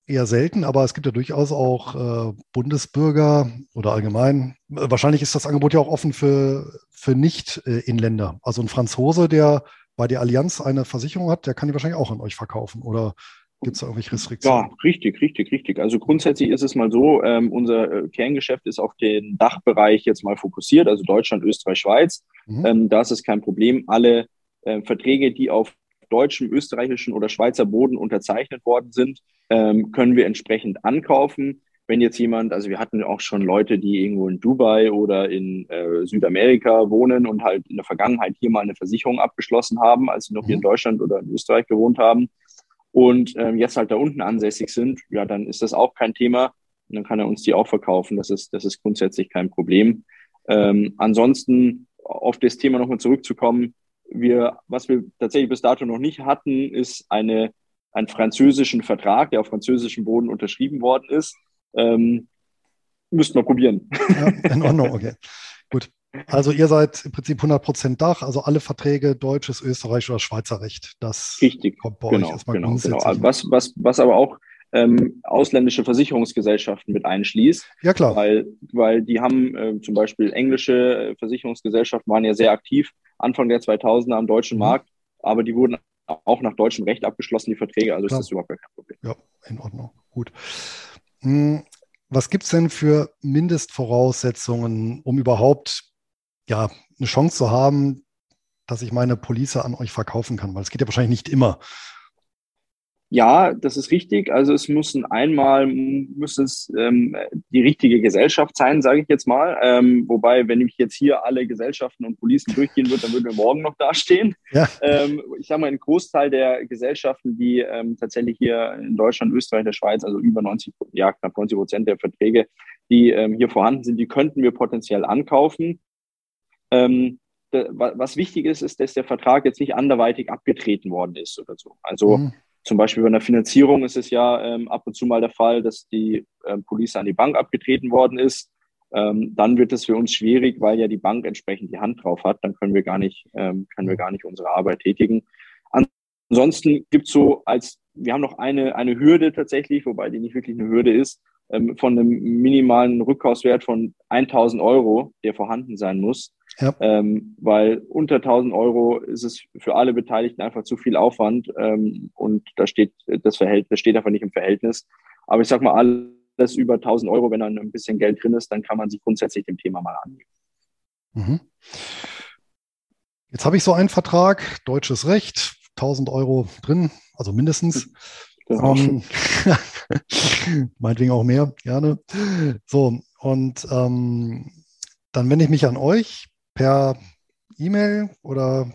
eher selten, aber es gibt ja durchaus auch äh, Bundesbürger oder allgemein. Wahrscheinlich ist das Angebot ja auch offen für, für Nicht-Inländer. Also ein Franzose, der bei der Allianz eine Versicherung hat, der kann die wahrscheinlich auch an euch verkaufen. Oder Gibt es da irgendwelche Restriktionen? Ja, richtig, richtig, richtig. Also grundsätzlich ist es mal so, ähm, unser äh, Kerngeschäft ist auf den Dachbereich jetzt mal fokussiert, also Deutschland, Österreich, Schweiz. Mhm. Ähm, da ist es kein Problem. Alle äh, Verträge, die auf deutschem, österreichischen oder Schweizer Boden unterzeichnet worden sind, ähm, können wir entsprechend ankaufen. Wenn jetzt jemand, also wir hatten auch schon Leute, die irgendwo in Dubai oder in äh, Südamerika wohnen und halt in der Vergangenheit hier mal eine Versicherung abgeschlossen haben, als sie noch mhm. hier in. Deutschland oder in Österreich gewohnt haben und ähm, jetzt halt da unten ansässig sind, ja, dann ist das auch kein Thema. Und dann kann er uns die auch verkaufen. Das ist, das ist grundsätzlich kein Problem. Ähm, ansonsten auf das Thema nochmal zurückzukommen. Wir, was wir tatsächlich bis dato noch nicht hatten, ist eine, einen französischen Vertrag, der auf französischem Boden unterschrieben worden ist. Ähm, müssten wir probieren. Ja, in Ordnung, okay. Also ihr seid im Prinzip 100% Dach, also alle Verträge deutsches, Österreich oder Schweizer Recht. Das Richtig, kommt bei genau, euch erstmal genau, grundsätzlich. Genau. Was, was, was aber auch ähm, ausländische Versicherungsgesellschaften mit einschließt. Ja, klar. Weil, weil die haben äh, zum Beispiel englische Versicherungsgesellschaften waren ja sehr aktiv Anfang der 2000er am deutschen mhm. Markt, aber die wurden auch nach deutschem Recht abgeschlossen, die Verträge, also klar. ist das überhaupt kein Problem. Ja, in Ordnung. Gut. Hm, was gibt es denn für Mindestvoraussetzungen, um überhaupt ja, eine Chance zu haben, dass ich meine Police an euch verkaufen kann, weil es geht ja wahrscheinlich nicht immer. Ja, das ist richtig. Also es müssen einmal muss es ähm, die richtige Gesellschaft sein, sage ich jetzt mal. Ähm, wobei, wenn ich jetzt hier alle Gesellschaften und Policen durchgehen würde, dann würden wir morgen noch dastehen. Ja. Ähm, ich sage mal, ein Großteil der Gesellschaften, die ähm, tatsächlich hier in Deutschland, Österreich, der Schweiz, also über 90, ja knapp 90 Prozent der Verträge, die ähm, hier vorhanden sind, die könnten wir potenziell ankaufen. Ähm, was wichtig ist, ist, dass der Vertrag jetzt nicht anderweitig abgetreten worden ist oder so. Also mhm. Zum Beispiel bei einer Finanzierung ist es ja ähm, ab und zu mal der Fall, dass die ähm, Police an die Bank abgetreten worden ist. Ähm, dann wird es für uns schwierig, weil ja die Bank entsprechend die Hand drauf hat. Dann können wir gar nicht, ähm, können wir gar nicht unsere Arbeit tätigen. Ansonsten gibt es so als, wir haben noch eine, eine Hürde tatsächlich, wobei die nicht wirklich eine Hürde ist, ähm, von einem minimalen Rückkaufswert von 1000 Euro, der vorhanden sein muss. Ja. Ähm, weil unter 1000 Euro ist es für alle Beteiligten einfach zu viel Aufwand ähm, und da steht das Verhältnis, das steht einfach nicht im Verhältnis. Aber ich sag mal, alles über 1000 Euro, wenn dann ein bisschen Geld drin ist, dann kann man sich grundsätzlich dem Thema mal annehmen. Mhm. Jetzt habe ich so einen Vertrag, deutsches Recht, 1000 Euro drin, also mindestens. Um, ähm, meinetwegen auch mehr, gerne. So, und ähm, dann wende ich mich an euch per E-Mail oder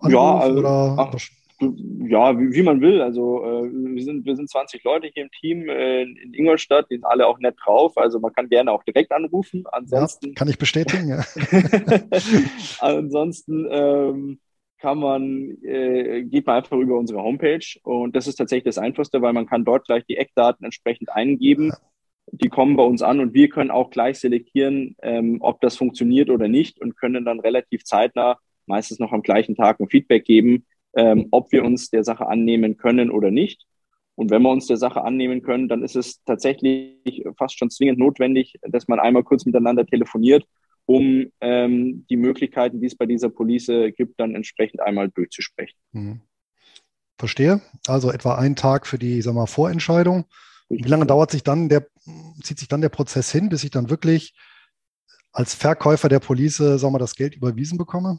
Anruf ja, also, oder ach, ja, wie, wie, man will. Also äh, wir, sind, wir sind 20 Leute hier im Team äh, in Ingolstadt, die sind alle auch nett drauf. Also man kann gerne auch direkt anrufen. Ansonsten ja, kann ich bestätigen, ja. Ansonsten ähm, kann man, äh, geht man einfach über unsere Homepage und das ist tatsächlich das Einfachste, weil man kann dort gleich die Eckdaten entsprechend eingeben. Ja die kommen bei uns an und wir können auch gleich selektieren, ähm, ob das funktioniert oder nicht und können dann relativ zeitnah, meistens noch am gleichen Tag, ein Feedback geben, ähm, ob wir uns der Sache annehmen können oder nicht. Und wenn wir uns der Sache annehmen können, dann ist es tatsächlich fast schon zwingend notwendig, dass man einmal kurz miteinander telefoniert, um ähm, die Möglichkeiten, die es bei dieser Police gibt, dann entsprechend einmal durchzusprechen. Mhm. Verstehe. Also etwa einen Tag für die sag mal, Vorentscheidung wie lange dauert sich dann der, zieht sich dann der Prozess hin, bis ich dann wirklich als Verkäufer der Police, sagen wir, das Geld überwiesen bekomme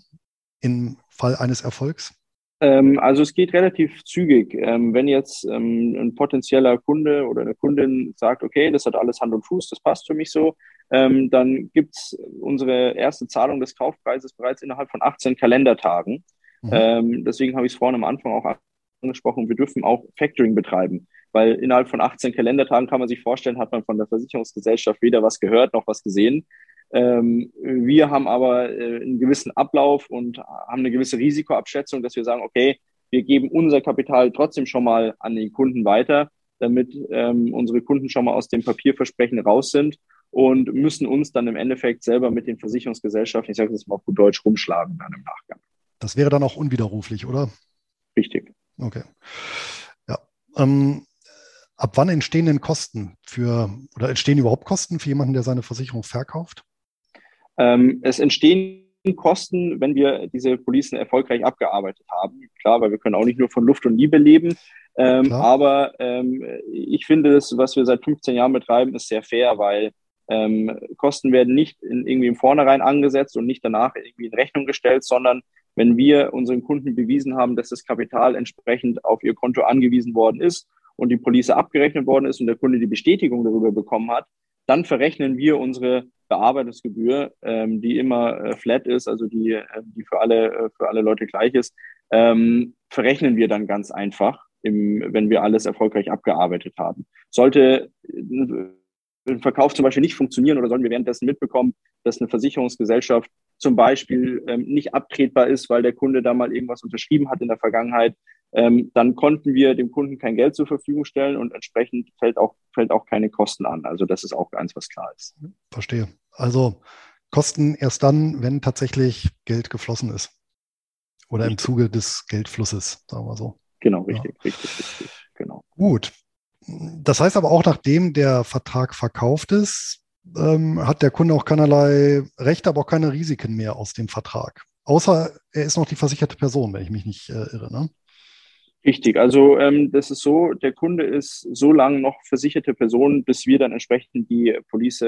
im Fall eines Erfolgs? Ähm, also es geht relativ zügig. Ähm, wenn jetzt ähm, ein potenzieller Kunde oder eine Kundin sagt, okay, das hat alles Hand und Fuß, das passt für mich so, dann gibt es unsere erste Zahlung des Kaufpreises bereits innerhalb von 18 Kalendertagen. Mhm. Deswegen habe ich es vorhin am Anfang auch angesprochen, wir dürfen auch Factoring betreiben weil innerhalb von 18 Kalendertagen kann man sich vorstellen, hat man von der Versicherungsgesellschaft weder was gehört noch was gesehen. Ähm, wir haben aber äh, einen gewissen Ablauf und haben eine gewisse Risikoabschätzung, dass wir sagen, okay, wir geben unser Kapital trotzdem schon mal an den Kunden weiter, damit ähm, unsere Kunden schon mal aus dem Papierversprechen raus sind und müssen uns dann im Endeffekt selber mit den Versicherungsgesellschaften, ich sage das mal auf gut Deutsch, rumschlagen dann im Nachgang. Das wäre dann auch unwiderruflich, oder? Richtig. Okay. Ja. Ähm, Ab wann entstehen denn Kosten für oder entstehen überhaupt Kosten für jemanden, der seine Versicherung verkauft? Ähm, es entstehen Kosten, wenn wir diese Policen erfolgreich abgearbeitet haben. Klar, weil wir können auch nicht nur von Luft und Liebe leben. Ähm, aber ähm, ich finde, das, was wir seit 15 Jahren betreiben, ist sehr fair, weil ähm, Kosten werden nicht in, irgendwie im Vornherein angesetzt und nicht danach irgendwie in Rechnung gestellt, sondern wenn wir unseren Kunden bewiesen haben, dass das Kapital entsprechend auf ihr Konto angewiesen worden ist und die Police abgerechnet worden ist und der Kunde die Bestätigung darüber bekommen hat, dann verrechnen wir unsere Bearbeitungsgebühr, ähm, die immer äh, flat ist, also die, äh, die für alle, äh, für alle Leute gleich ist, ähm, verrechnen wir dann ganz einfach, im, wenn wir alles erfolgreich abgearbeitet haben. Sollte ein Verkauf zum Beispiel nicht funktionieren oder sollen wir währenddessen mitbekommen, dass eine Versicherungsgesellschaft zum Beispiel ähm, nicht abtretbar ist, weil der Kunde da mal irgendwas unterschrieben hat in der Vergangenheit, ähm, dann konnten wir dem Kunden kein Geld zur Verfügung stellen und entsprechend fällt auch, fällt auch keine Kosten an. Also das ist auch eins, was klar ist. Verstehe. Also Kosten erst dann, wenn tatsächlich Geld geflossen ist. Oder richtig. im Zuge des Geldflusses, sagen wir so. Genau, richtig, ja. richtig, richtig, genau. Gut. Das heißt aber auch, nachdem der Vertrag verkauft ist, ähm, hat der Kunde auch keinerlei Rechte, aber auch keine Risiken mehr aus dem Vertrag. Außer er ist noch die versicherte Person, wenn ich mich nicht äh, irre. Ne? Richtig, also ähm, das ist so, der Kunde ist so lange noch versicherte Person, bis wir dann entsprechend die Police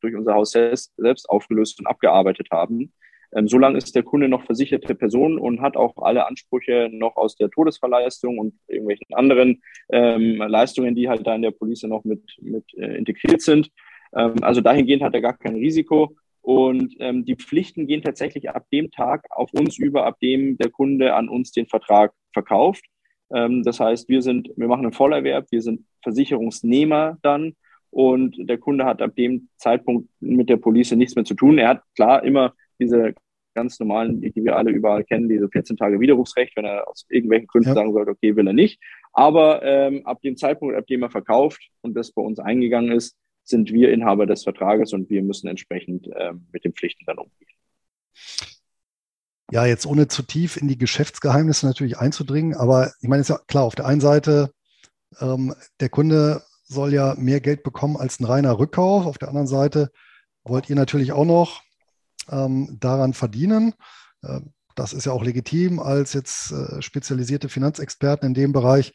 durch unser Haus selbst, aufgelöst und abgearbeitet haben. Ähm, solange ist der Kunde noch versicherte Person und hat auch alle Ansprüche noch aus der Todesverleistung und irgendwelchen anderen ähm, Leistungen, die halt da in der Police noch mit, mit äh, integriert sind. Ähm, also dahingehend hat er gar kein Risiko. Und ähm, die Pflichten gehen tatsächlich ab dem Tag auf uns über, ab dem der Kunde an uns den Vertrag verkauft. Ähm, das heißt, wir sind, wir machen einen Vollerwerb, wir sind Versicherungsnehmer dann und der Kunde hat ab dem Zeitpunkt mit der Police nichts mehr zu tun. Er hat klar immer diese ganz normalen, die wir alle überall kennen, diese 14 Tage Widerrufsrecht, wenn er aus irgendwelchen Gründen ja. sagen sollte, okay, will er nicht. Aber ähm, ab dem Zeitpunkt, ab dem er verkauft und das bei uns eingegangen ist, sind wir Inhaber des Vertrages und wir müssen entsprechend ähm, mit den Pflichten dann umgehen. Ja, jetzt ohne zu tief in die Geschäftsgeheimnisse natürlich einzudringen, aber ich meine, ist ja klar, auf der einen Seite, ähm, der Kunde soll ja mehr Geld bekommen als ein reiner Rückkauf. Auf der anderen Seite wollt ihr natürlich auch noch ähm, daran verdienen. Äh, das ist ja auch legitim als jetzt äh, spezialisierte Finanzexperten in dem Bereich.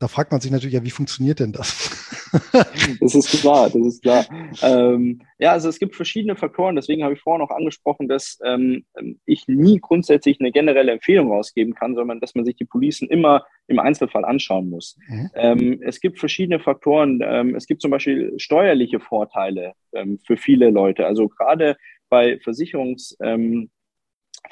Da fragt man sich natürlich, ja, wie funktioniert denn das? das ist klar, das ist klar. Ähm, ja, also es gibt verschiedene Faktoren, deswegen habe ich vorhin auch angesprochen, dass ähm, ich nie grundsätzlich eine generelle Empfehlung rausgeben kann, sondern dass man sich die Policen immer im Einzelfall anschauen muss. Mhm. Ähm, es gibt verschiedene Faktoren. Ähm, es gibt zum Beispiel steuerliche Vorteile ähm, für viele Leute. Also gerade bei Versicherungsverträgen,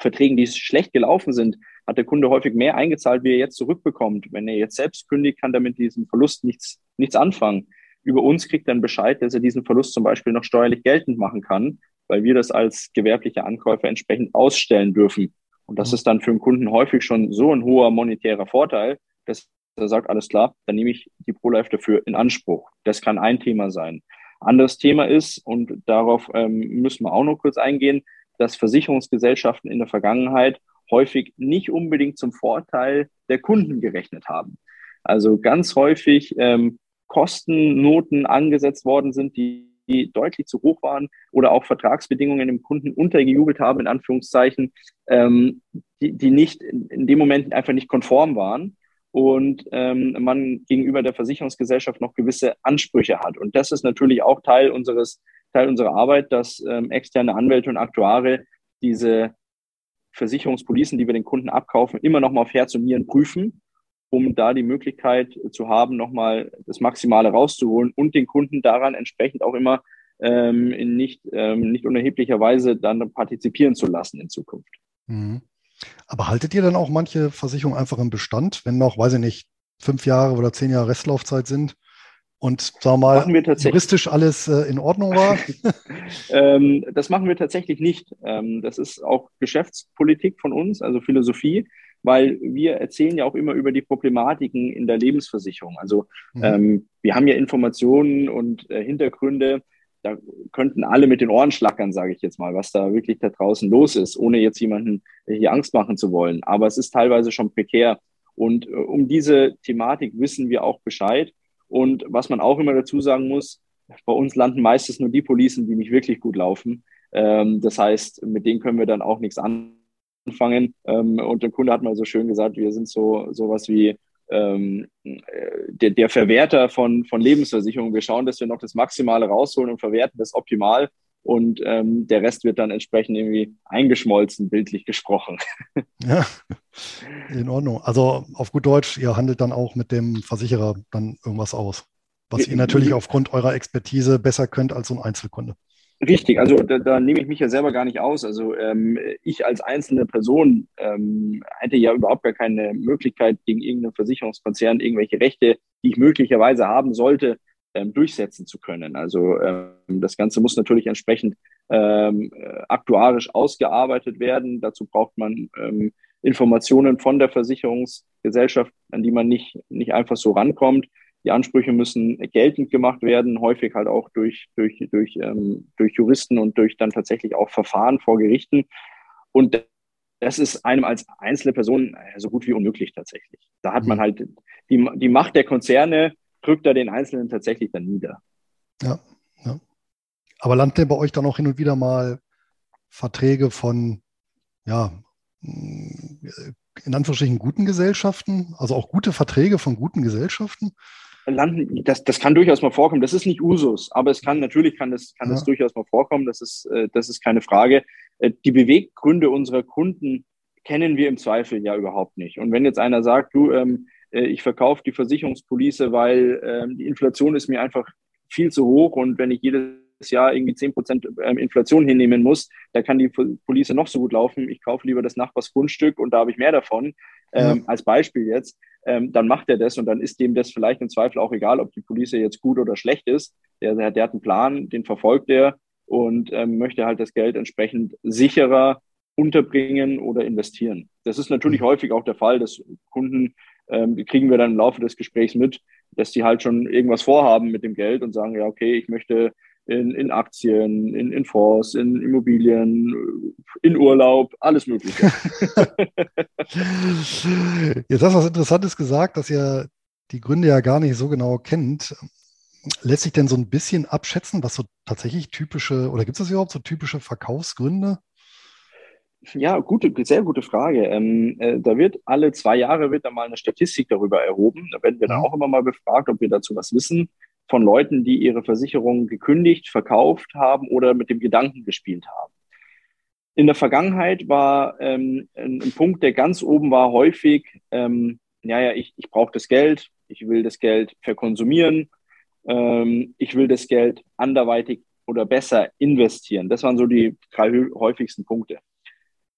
ähm, die schlecht gelaufen sind, hat der Kunde häufig mehr eingezahlt, wie er jetzt zurückbekommt. Wenn er jetzt selbst kündigt, kann er mit diesem Verlust nichts, nichts anfangen. Über uns kriegt er einen Bescheid, dass er diesen Verlust zum Beispiel noch steuerlich geltend machen kann, weil wir das als gewerblicher Ankäufer entsprechend ausstellen dürfen. Und das mhm. ist dann für den Kunden häufig schon so ein hoher monetärer Vorteil, dass er sagt, alles klar, dann nehme ich die ProLife dafür in Anspruch. Das kann ein Thema sein. Anderes Thema ist, und darauf ähm, müssen wir auch noch kurz eingehen, dass Versicherungsgesellschaften in der Vergangenheit häufig nicht unbedingt zum Vorteil der Kunden gerechnet haben. Also ganz häufig ähm, Kostennoten angesetzt worden sind, die, die deutlich zu hoch waren oder auch Vertragsbedingungen dem Kunden untergejubelt haben, in Anführungszeichen, ähm, die, die nicht in dem Moment einfach nicht konform waren und ähm, man gegenüber der Versicherungsgesellschaft noch gewisse Ansprüche hat. Und das ist natürlich auch Teil unseres Teil unserer Arbeit, dass ähm, externe Anwälte und Aktuare diese Versicherungspolicen, die wir den Kunden abkaufen, immer noch mal auf Herz und Nieren prüfen, um da die Möglichkeit zu haben, noch mal das Maximale rauszuholen und den Kunden daran entsprechend auch immer ähm, in nicht, ähm, nicht unerheblicher Weise dann partizipieren zu lassen in Zukunft. Mhm. Aber haltet ihr dann auch manche Versicherungen einfach im Bestand, wenn noch, weiß ich nicht, fünf Jahre oder zehn Jahre Restlaufzeit sind? Und sagen wir mal, juristisch alles äh, in Ordnung war? ähm, das machen wir tatsächlich nicht. Ähm, das ist auch Geschäftspolitik von uns, also Philosophie, weil wir erzählen ja auch immer über die Problematiken in der Lebensversicherung. Also mhm. ähm, wir haben ja Informationen und äh, Hintergründe, da könnten alle mit den Ohren schlackern, sage ich jetzt mal, was da wirklich da draußen los ist, ohne jetzt jemanden hier Angst machen zu wollen. Aber es ist teilweise schon prekär. Und äh, um diese Thematik wissen wir auch Bescheid. Und was man auch immer dazu sagen muss, bei uns landen meistens nur die Policen, die nicht wirklich gut laufen. Ähm, das heißt, mit denen können wir dann auch nichts anfangen. Ähm, und der Kunde hat mal so schön gesagt, wir sind so sowas wie ähm, äh, der, der Verwerter von, von Lebensversicherungen. Wir schauen, dass wir noch das Maximale rausholen und verwerten das optimal. Und ähm, der Rest wird dann entsprechend irgendwie eingeschmolzen, bildlich gesprochen. Ja, in Ordnung. Also auf gut Deutsch, ihr handelt dann auch mit dem Versicherer dann irgendwas aus, was ihr natürlich aufgrund eurer Expertise besser könnt als so ein Einzelkunde. Richtig, also da, da nehme ich mich ja selber gar nicht aus. Also ähm, ich als einzelne Person ähm, hätte ja überhaupt gar keine Möglichkeit, gegen irgendeinen Versicherungskonzern irgendwelche Rechte, die ich möglicherweise haben sollte, ähm, durchsetzen zu können. Also ähm, das Ganze muss natürlich entsprechend ähm, äh, aktuarisch ausgearbeitet werden. Dazu braucht man ähm, Informationen von der Versicherungsgesellschaft, an die man nicht, nicht einfach so rankommt. Die Ansprüche müssen geltend gemacht werden, häufig halt auch durch, durch, durch, ähm, durch Juristen und durch dann tatsächlich auch Verfahren vor Gerichten. Und das ist einem als einzelne Person äh, so gut wie unmöglich tatsächlich. Da hat man mhm. halt die, die Macht der Konzerne, drückt da den Einzelnen tatsächlich dann nieder. Ja, ja. Aber landen bei euch dann auch hin und wieder mal Verträge von, ja, in Anführungsstrichen guten Gesellschaften, also auch gute Verträge von guten Gesellschaften? landen, das, das kann durchaus mal vorkommen. Das ist nicht Usus, aber es kann natürlich kann das, kann ja. das durchaus mal vorkommen. Das ist, äh, das ist keine Frage. äh, die Beweggründe unserer Kunden kennen wir im Zweifel ja überhaupt nicht. Und wenn jetzt einer sagt, du, ähm, äh, ich verkaufe die Versicherungspolice, weil ähm, die Inflation ist mir einfach viel zu hoch und wenn ich jedes Jahr irgendwie zehn Prozent ähm, Inflation hinnehmen muss, da kann die Police noch so gut laufen. Ich kaufe lieber das Nachbars Grundstück und da habe ich mehr davon. Ähm, ja. Als Beispiel jetzt, ähm, dann macht er das und dann ist dem das vielleicht im Zweifel auch egal, ob die Police jetzt gut oder schlecht ist. Der, der, der hat einen Plan, den verfolgt er und ähm, möchte halt das Geld entsprechend sicherer unterbringen oder investieren. Das ist natürlich mhm. häufig auch der Fall, dass Kunden, ähm, kriegen wir dann im Laufe des Gesprächs mit, dass sie halt schon irgendwas vorhaben mit dem Geld und sagen, ja, okay, ich möchte in, in Aktien, in, in Fonds, in Immobilien, in Urlaub, alles Mögliche. Jetzt hast du was Interessantes gesagt, dass ihr die Gründe ja gar nicht so genau kennt. Lässt sich denn so ein bisschen abschätzen, was so tatsächlich typische, oder gibt es überhaupt so typische Verkaufsgründe? Ja, gute, sehr gute Frage. Ähm, äh, da wird alle zwei Jahre wird da mal eine Statistik darüber erhoben. Da werden wir dann mhm. auch immer mal befragt, ob wir dazu was wissen von Leuten, die ihre Versicherung gekündigt, verkauft haben oder mit dem Gedanken gespielt haben. In der Vergangenheit war ähm, ein, ein, Punkt, der ganz oben war, häufig, ähm, ja, ja, ich, ich brauche das Geld, ich will das Geld verkonsumieren, ähm, ich will das Geld anderweitig oder besser investieren. Das waren so die drei häufigsten Punkte.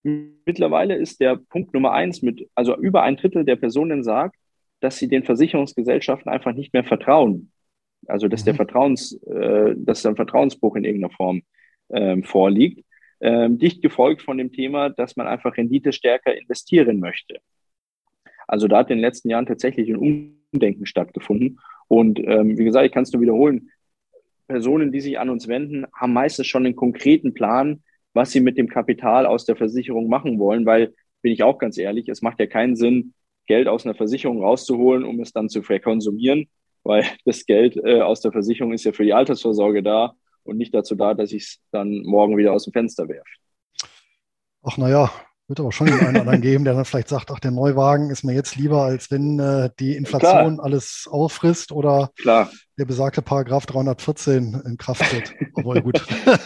Mittlerweile ist der Punkt Nummer eins mit, also über ein Drittel der Personen sagt, dass sie den Versicherungsgesellschaften einfach nicht mehr vertrauen. Also dass mhm. der Vertrauens, äh, dass ein Vertrauensbruch in irgendeiner Form ähm, vorliegt. Ähm, dicht gefolgt von dem Thema, dass man einfach Rendite stärker investieren möchte. Also da hat in den letzten Jahren tatsächlich ein Umdenken stattgefunden. Und ähm, wie gesagt, ich kann es nur wiederholen, Personen, die sich an uns wenden, haben meistens schon einen konkreten Plan, was sie mit dem Kapital aus der Versicherung machen wollen, weil, bin ich auch ganz ehrlich, es macht ja keinen Sinn, Geld aus einer Versicherung rauszuholen, um es dann zu verkonsumieren, weil das Geld äh, aus der Versicherung ist ja für die Altersvorsorge da und nicht dazu da, dass ich es dann morgen wieder aus dem Fenster werfe. Ach naja, wird aber schon den einen oder anderen geben, der dann vielleicht sagt, ach, der Neuwagen ist mir jetzt lieber, als wenn äh, die Inflation Klar. alles auffrisst oder Klar. der besagte Paragraph 314 in Kraft tritt. Obwohl, gut.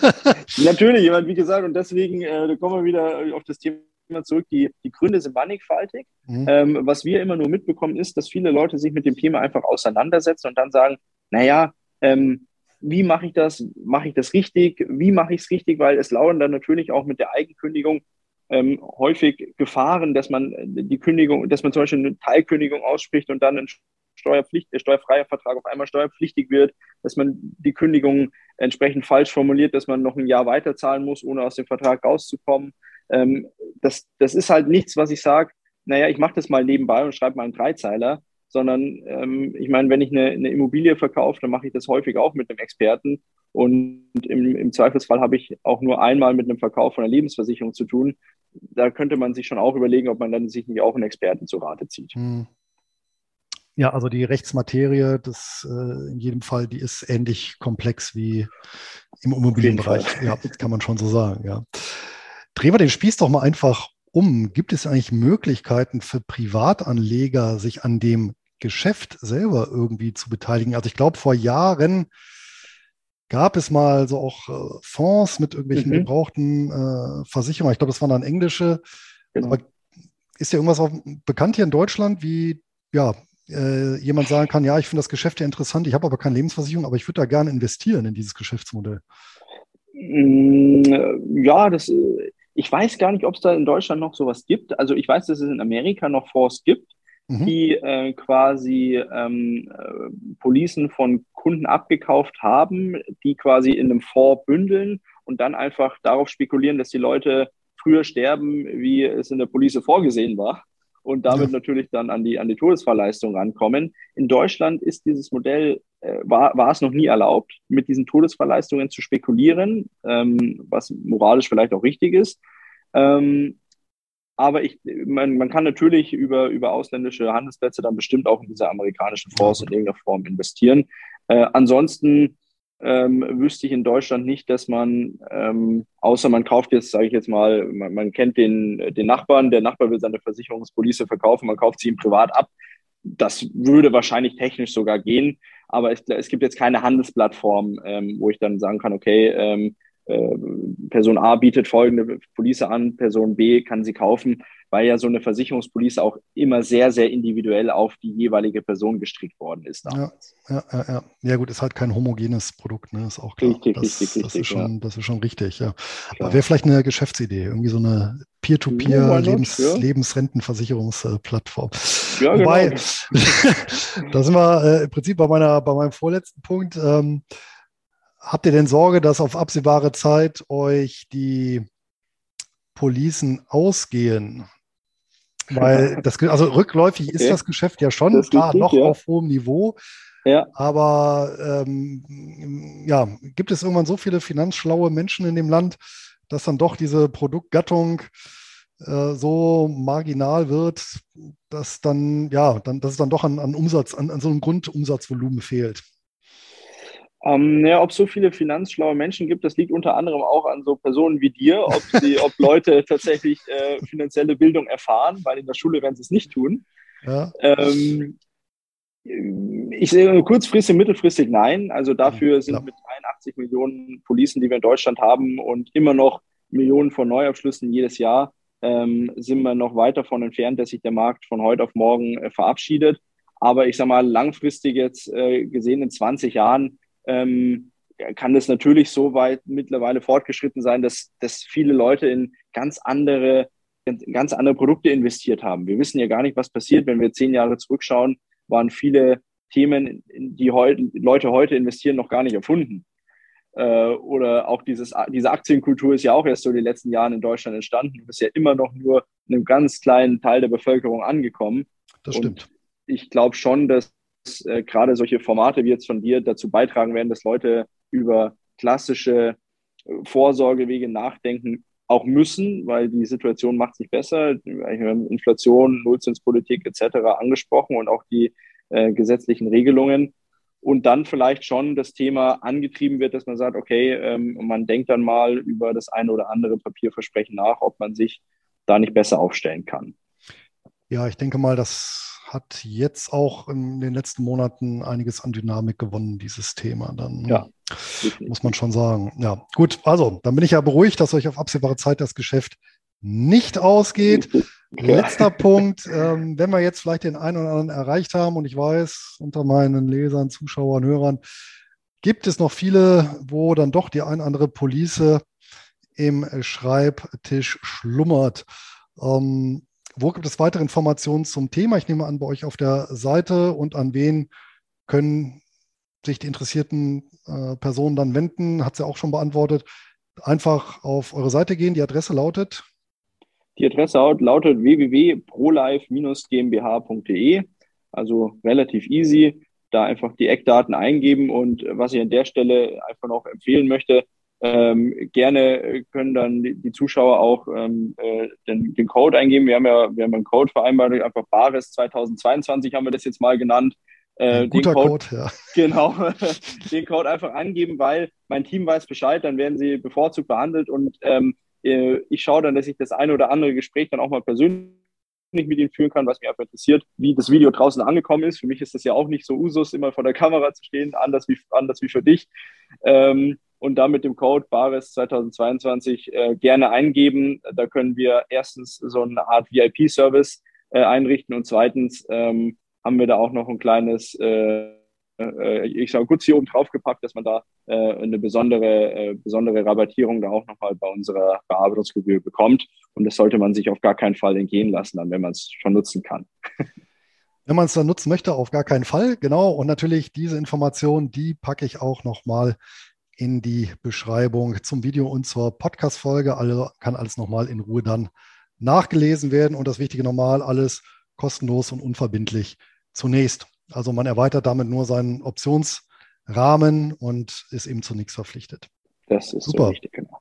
Natürlich, wie gesagt, und deswegen äh, kommen wir wieder auf das Thema zurück. Die, die Gründe sind mannigfaltig. Mhm. Ähm, was wir immer nur mitbekommen, ist, dass viele Leute sich mit dem Thema einfach auseinandersetzen und dann sagen, naja, ähm, wie mache ich das? Mache ich das richtig? Wie mache ich es richtig? Weil es lauern dann natürlich auch mit der Eigenkündigung ähm, häufig Gefahren, dass man die Kündigung, dass man zum Beispiel eine Teilkündigung ausspricht und dann ein Steuerpflicht, der steuerfreie Vertrag auf einmal steuerpflichtig wird, dass man die Kündigung entsprechend falsch formuliert, dass man noch ein Jahr weiterzahlen muss, ohne aus dem Vertrag rauszukommen. Ähm, das, das ist halt nichts, was ich sage, naja, ich mache das mal nebenbei und schreibe mal einen Dreizeiler, sondern ähm, ich meine, wenn ich eine, eine Immobilie verkaufe, dann mache ich das häufig auch mit einem Experten und im, im Zweifelsfall habe ich auch nur einmal mit einem Verkauf von einer Lebensversicherung zu tun. Da könnte man sich schon auch überlegen, ob man dann sich nicht auch einen Experten zu Rate zieht. Hm. Ja, also die Rechtsmaterie, das äh, in jedem Fall, die ist ähnlich komplex wie im Immobilienbereich. Ja, kann man schon so sagen, ja. Drehen wir den Spieß doch mal einfach um. Gibt es eigentlich Möglichkeiten für Privatanleger, sich an dem Geschäft selber irgendwie zu beteiligen? Also ich glaube, vor Jahren gab es mal so auch äh, Fonds mit irgendwelchen mhm. gebrauchten äh, Versicherungen. Ich glaube, das waren dann englische. Genau. Aber ist ja irgendwas auch bekannt hier in Deutschland, wie ja, äh, jemand sagen kann, ja, ich finde das Geschäft ja interessant, ich habe aber keine Lebensversicherung, aber ich würde da gerne investieren in dieses Geschäftsmodell? Mm, ja, das, ich weiß gar nicht, ob es da in Deutschland noch sowas gibt. Also ich weiß, dass es in Amerika noch Fonds gibt, mhm. die äh, quasi ähm, äh, Policen von Kunden abgekauft haben, die quasi in einem Fonds bündeln und dann einfach darauf spekulieren, dass die Leute früher sterben, wie es in der Police vorgesehen war und damit ja. natürlich dann an die, an die Todesfallleistung rankommen. In Deutschland ist dieses Modell, äh, war, war es noch nie erlaubt, mit diesen Todesfallleistungen zu spekulieren, ähm, was moralisch vielleicht auch richtig ist. Ähm, aber ich, man, man kann natürlich über, über ausländische Handelsplätze dann bestimmt auch in diese amerikanischen Fonds in irgendeiner Form investieren. Äh, ansonsten ähm, wüsste ich in Deutschland nicht, dass man, ähm, außer man kauft jetzt, sage ich jetzt mal, man, man, kennt den, den Nachbarn, der Nachbar will seine Versicherungspolice verkaufen, man kauft sie ihm privat ab. Das würde wahrscheinlich technisch sogar gehen, aber es, es gibt jetzt keine Handelsplattform, ähm, wo ich dann sagen kann, okay, ähm, äh, Person A bietet folgende Police an, Person B kann sie kaufen, weil ja so eine Versicherungspolice auch immer sehr, sehr individuell auf die jeweilige Person gestrickt worden ist. Ja, ja, ja, ja. ja, gut, ist halt kein homogenes Produkt, ne? ist auch klar. Richtig, das, richtig, das richtig. Ist schon, ja. Das ist schon richtig, ja. Aber wäre vielleicht eine Geschäftsidee, irgendwie so eine Ja, Peer-to-Peer-Lebens why not, ja. Lebensrentenversicherungsplattform. Ja, genau. Wobei, da sind wir äh, im Prinzip bei, meiner, bei meinem vorletzten Punkt. Ähm, habt ihr denn Sorge, dass auf absehbare Zeit euch die Policen ausgehen? Weil das, also rückläufig ist Okay. das Geschäft ja schon, Das ist klar, richtig, noch ja. auf hohem Niveau. Ja. Aber ähm, ja, gibt es irgendwann so viele finanzschlaue Menschen in dem Land, dass dann doch diese Produktgattung äh, so marginal wird, dass dann, ja, dann, dass es dann doch an, an Umsatz, an, an so einem Grundumsatzvolumen fehlt. Ähm, ja, ob es so viele finanzschlaue Menschen gibt, das liegt unter anderem auch an so Personen wie dir, ob, sie, ob Leute tatsächlich äh, finanzielle Bildung erfahren, weil in der Schule werden sie es nicht tun. Ja, Ähm, ich sehe kurzfristig, mittelfristig nein. Also dafür sind klar. mit 83 Millionen Policen, die wir in Deutschland haben und immer noch Millionen von Neuabschlüssen jedes Jahr, ähm, sind wir noch weit davon entfernt, dass sich der Markt von heute auf morgen äh, verabschiedet. Aber ich sage mal, langfristig jetzt äh, gesehen in 20 Jahren ähm, kann es natürlich so weit mittlerweile fortgeschritten sein, dass, dass viele Leute in ganz andere, in ganz andere Produkte investiert haben. Wir wissen ja gar nicht, was passiert, wenn wir zehn Jahre zurückschauen, waren viele Themen, in die heute, Leute heute investieren, noch gar nicht erfunden. Äh, oder auch dieses, diese Aktienkultur ist ja auch erst so in den letzten Jahren in Deutschland entstanden und ist ja immer noch nur einem ganz kleinen Teil der Bevölkerung angekommen. das Und stimmt. ich glaube schon, dass äh, gerade solche Formate wie jetzt von dir dazu beitragen werden, dass Leute über klassische äh, Vorsorgewege nachdenken auch müssen, weil die Situation macht sich besser. Wir Inflation, Nullzinspolitik etc. angesprochen und auch die äh, gesetzlichen Regelungen. Und dann vielleicht schon das Thema angetrieben wird, dass man sagt, okay, ähm, man denkt dann mal über das eine oder andere Papierversprechen nach, ob man sich da nicht besser aufstellen kann. Ja, ich denke mal, das hat jetzt auch in den letzten Monaten einiges an Dynamik gewonnen, dieses Thema. Dann Ja. muss man schon sagen. Ja, gut, also dann bin ich ja beruhigt, dass euch auf absehbare Zeit das Geschäft nicht ausgeht. Letzter Punkt, ähm, wenn wir jetzt vielleicht den einen oder anderen erreicht haben und ich weiß, unter meinen Lesern, Zuschauern, Hörern, gibt es noch viele, wo dann doch die ein oder andere Police im Schreibtisch schlummert. Ähm, wo gibt es weitere Informationen zum Thema? Ich nehme an, bei euch auf der Seite und an wen können sich die interessierten äh, Personen dann wenden? Hat sie auch schon beantwortet. Einfach auf eure Seite gehen. Die Adresse lautet Die Adresse lautet www.prolife-gmbh.de, also relativ easy. Da einfach die Eckdaten eingeben und was ich an der Stelle einfach noch empfehlen möchte, ähm, gerne können dann die, die Zuschauer auch ähm, äh, den, den, Code eingeben. Wir haben ja wir haben einen Code vereinbart, einfach Bares 2022 haben wir das jetzt mal genannt. Äh, guter Code, Code, ja. Genau, den Code einfach angeben, weil mein Team weiß Bescheid, dann werden sie bevorzugt behandelt und ähm, ich schaue dann, dass ich das eine oder andere Gespräch dann auch mal persönlich mit ihnen führen kann, was mich einfach interessiert, wie das Video draußen angekommen ist. Für mich ist das ja auch nicht so Usus, immer vor der Kamera zu stehen, anders wie, anders wie für dich. Ähm, und da mit dem Code Bares 2022 äh, gerne eingeben. Da können wir erstens so eine Art VIP-Service äh, einrichten und zweitens ähm, haben wir da auch noch ein kleines, äh, äh, ich sage kurz hier oben drauf gepackt, dass man da äh, eine besondere, äh, besondere Rabattierung da auch nochmal bei unserer Bearbeitungsgebühr bekommt. Und das sollte man sich auf gar keinen Fall entgehen lassen, dann, wenn man es schon nutzen kann. Wenn man es dann nutzen möchte, auf gar keinen Fall, genau. Und natürlich diese Information, die packe ich auch nochmal in die Beschreibung zum Video und zur Podcast-Folge. Also kann alles nochmal in Ruhe dann nachgelesen werden. Und das Wichtige nochmal, alles kostenlos und unverbindlich zunächst. Also man erweitert damit nur seinen Optionsrahmen und ist eben zu nichts verpflichtet. Das ist super so wichtig, genau.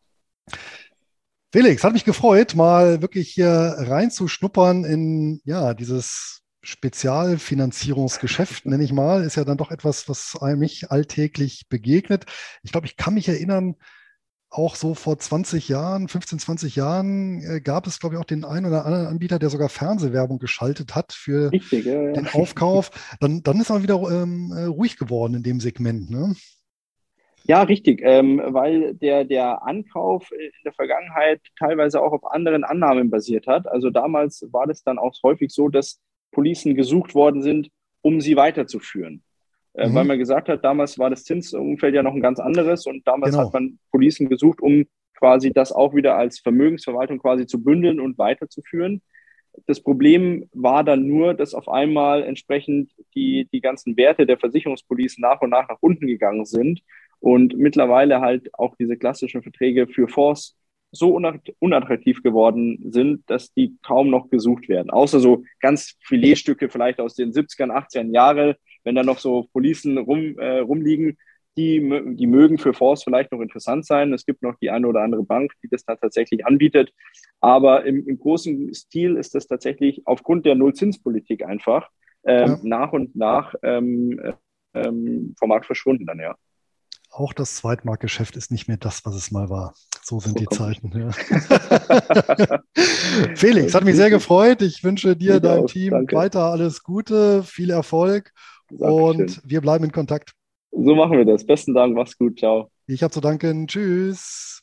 Felix, hat mich gefreut, mal wirklich hier reinzuschnuppern in ja, dieses Spezialfinanzierungsgeschäft, nenne ich mal, ist ja dann doch etwas, was mich alltäglich begegnet. Ich glaube, ich kann mich erinnern, auch so vor 20 Jahren, 15, 20 Jahren äh, gab es, glaube ich, auch den einen oder anderen Anbieter, der sogar Fernsehwerbung geschaltet hat für Richtig, ja, ja. den Aufkauf. Dann, dann ist man wieder ähm, ruhig geworden in dem Segment. Ne? Ja, richtig, ähm, weil der, der Ankauf in der Vergangenheit teilweise auch auf anderen Annahmen basiert hat. Also damals war das dann auch häufig so, dass Policen gesucht worden sind, um sie weiterzuführen. Äh, mhm. Weil man gesagt hat, damals war das Zinsumfeld ja noch ein ganz anderes und damals genau. hat man Policen gesucht, um quasi das auch wieder als Vermögensverwaltung quasi zu bündeln und weiterzuführen. Das Problem war dann nur, dass auf einmal entsprechend die, die ganzen Werte der Versicherungspolice nach und nach nach unten gegangen sind und mittlerweile halt auch diese klassischen Verträge für Fonds so unattraktiv geworden sind, dass die kaum noch gesucht werden. Außer so ganz Filetstücke vielleicht aus den 70ern, 80ern Jahre, wenn da noch so Policen rum, äh, rumliegen, die, die mögen für Fonds vielleicht noch interessant sein. Es gibt noch die eine oder andere Bank, die das da tatsächlich anbietet. Aber im, im großen Stil ist das tatsächlich aufgrund der Nullzinspolitik einfach ähm, ja. nach und nach ähm, ähm, vom Markt verschwunden dann, ja. Auch das Zweitmarktgeschäft ist nicht mehr das, was es mal war. So sind die Zeiten. Ja. Felix, hat mich sehr gefreut. Ich wünsche dir, deinem Team Danke. weiter alles Gute, viel Erfolg Dankeschön. und wir bleiben in Kontakt. So machen wir das. Besten Dank, mach's gut, ciao. Ich habe zu danken. Tschüss.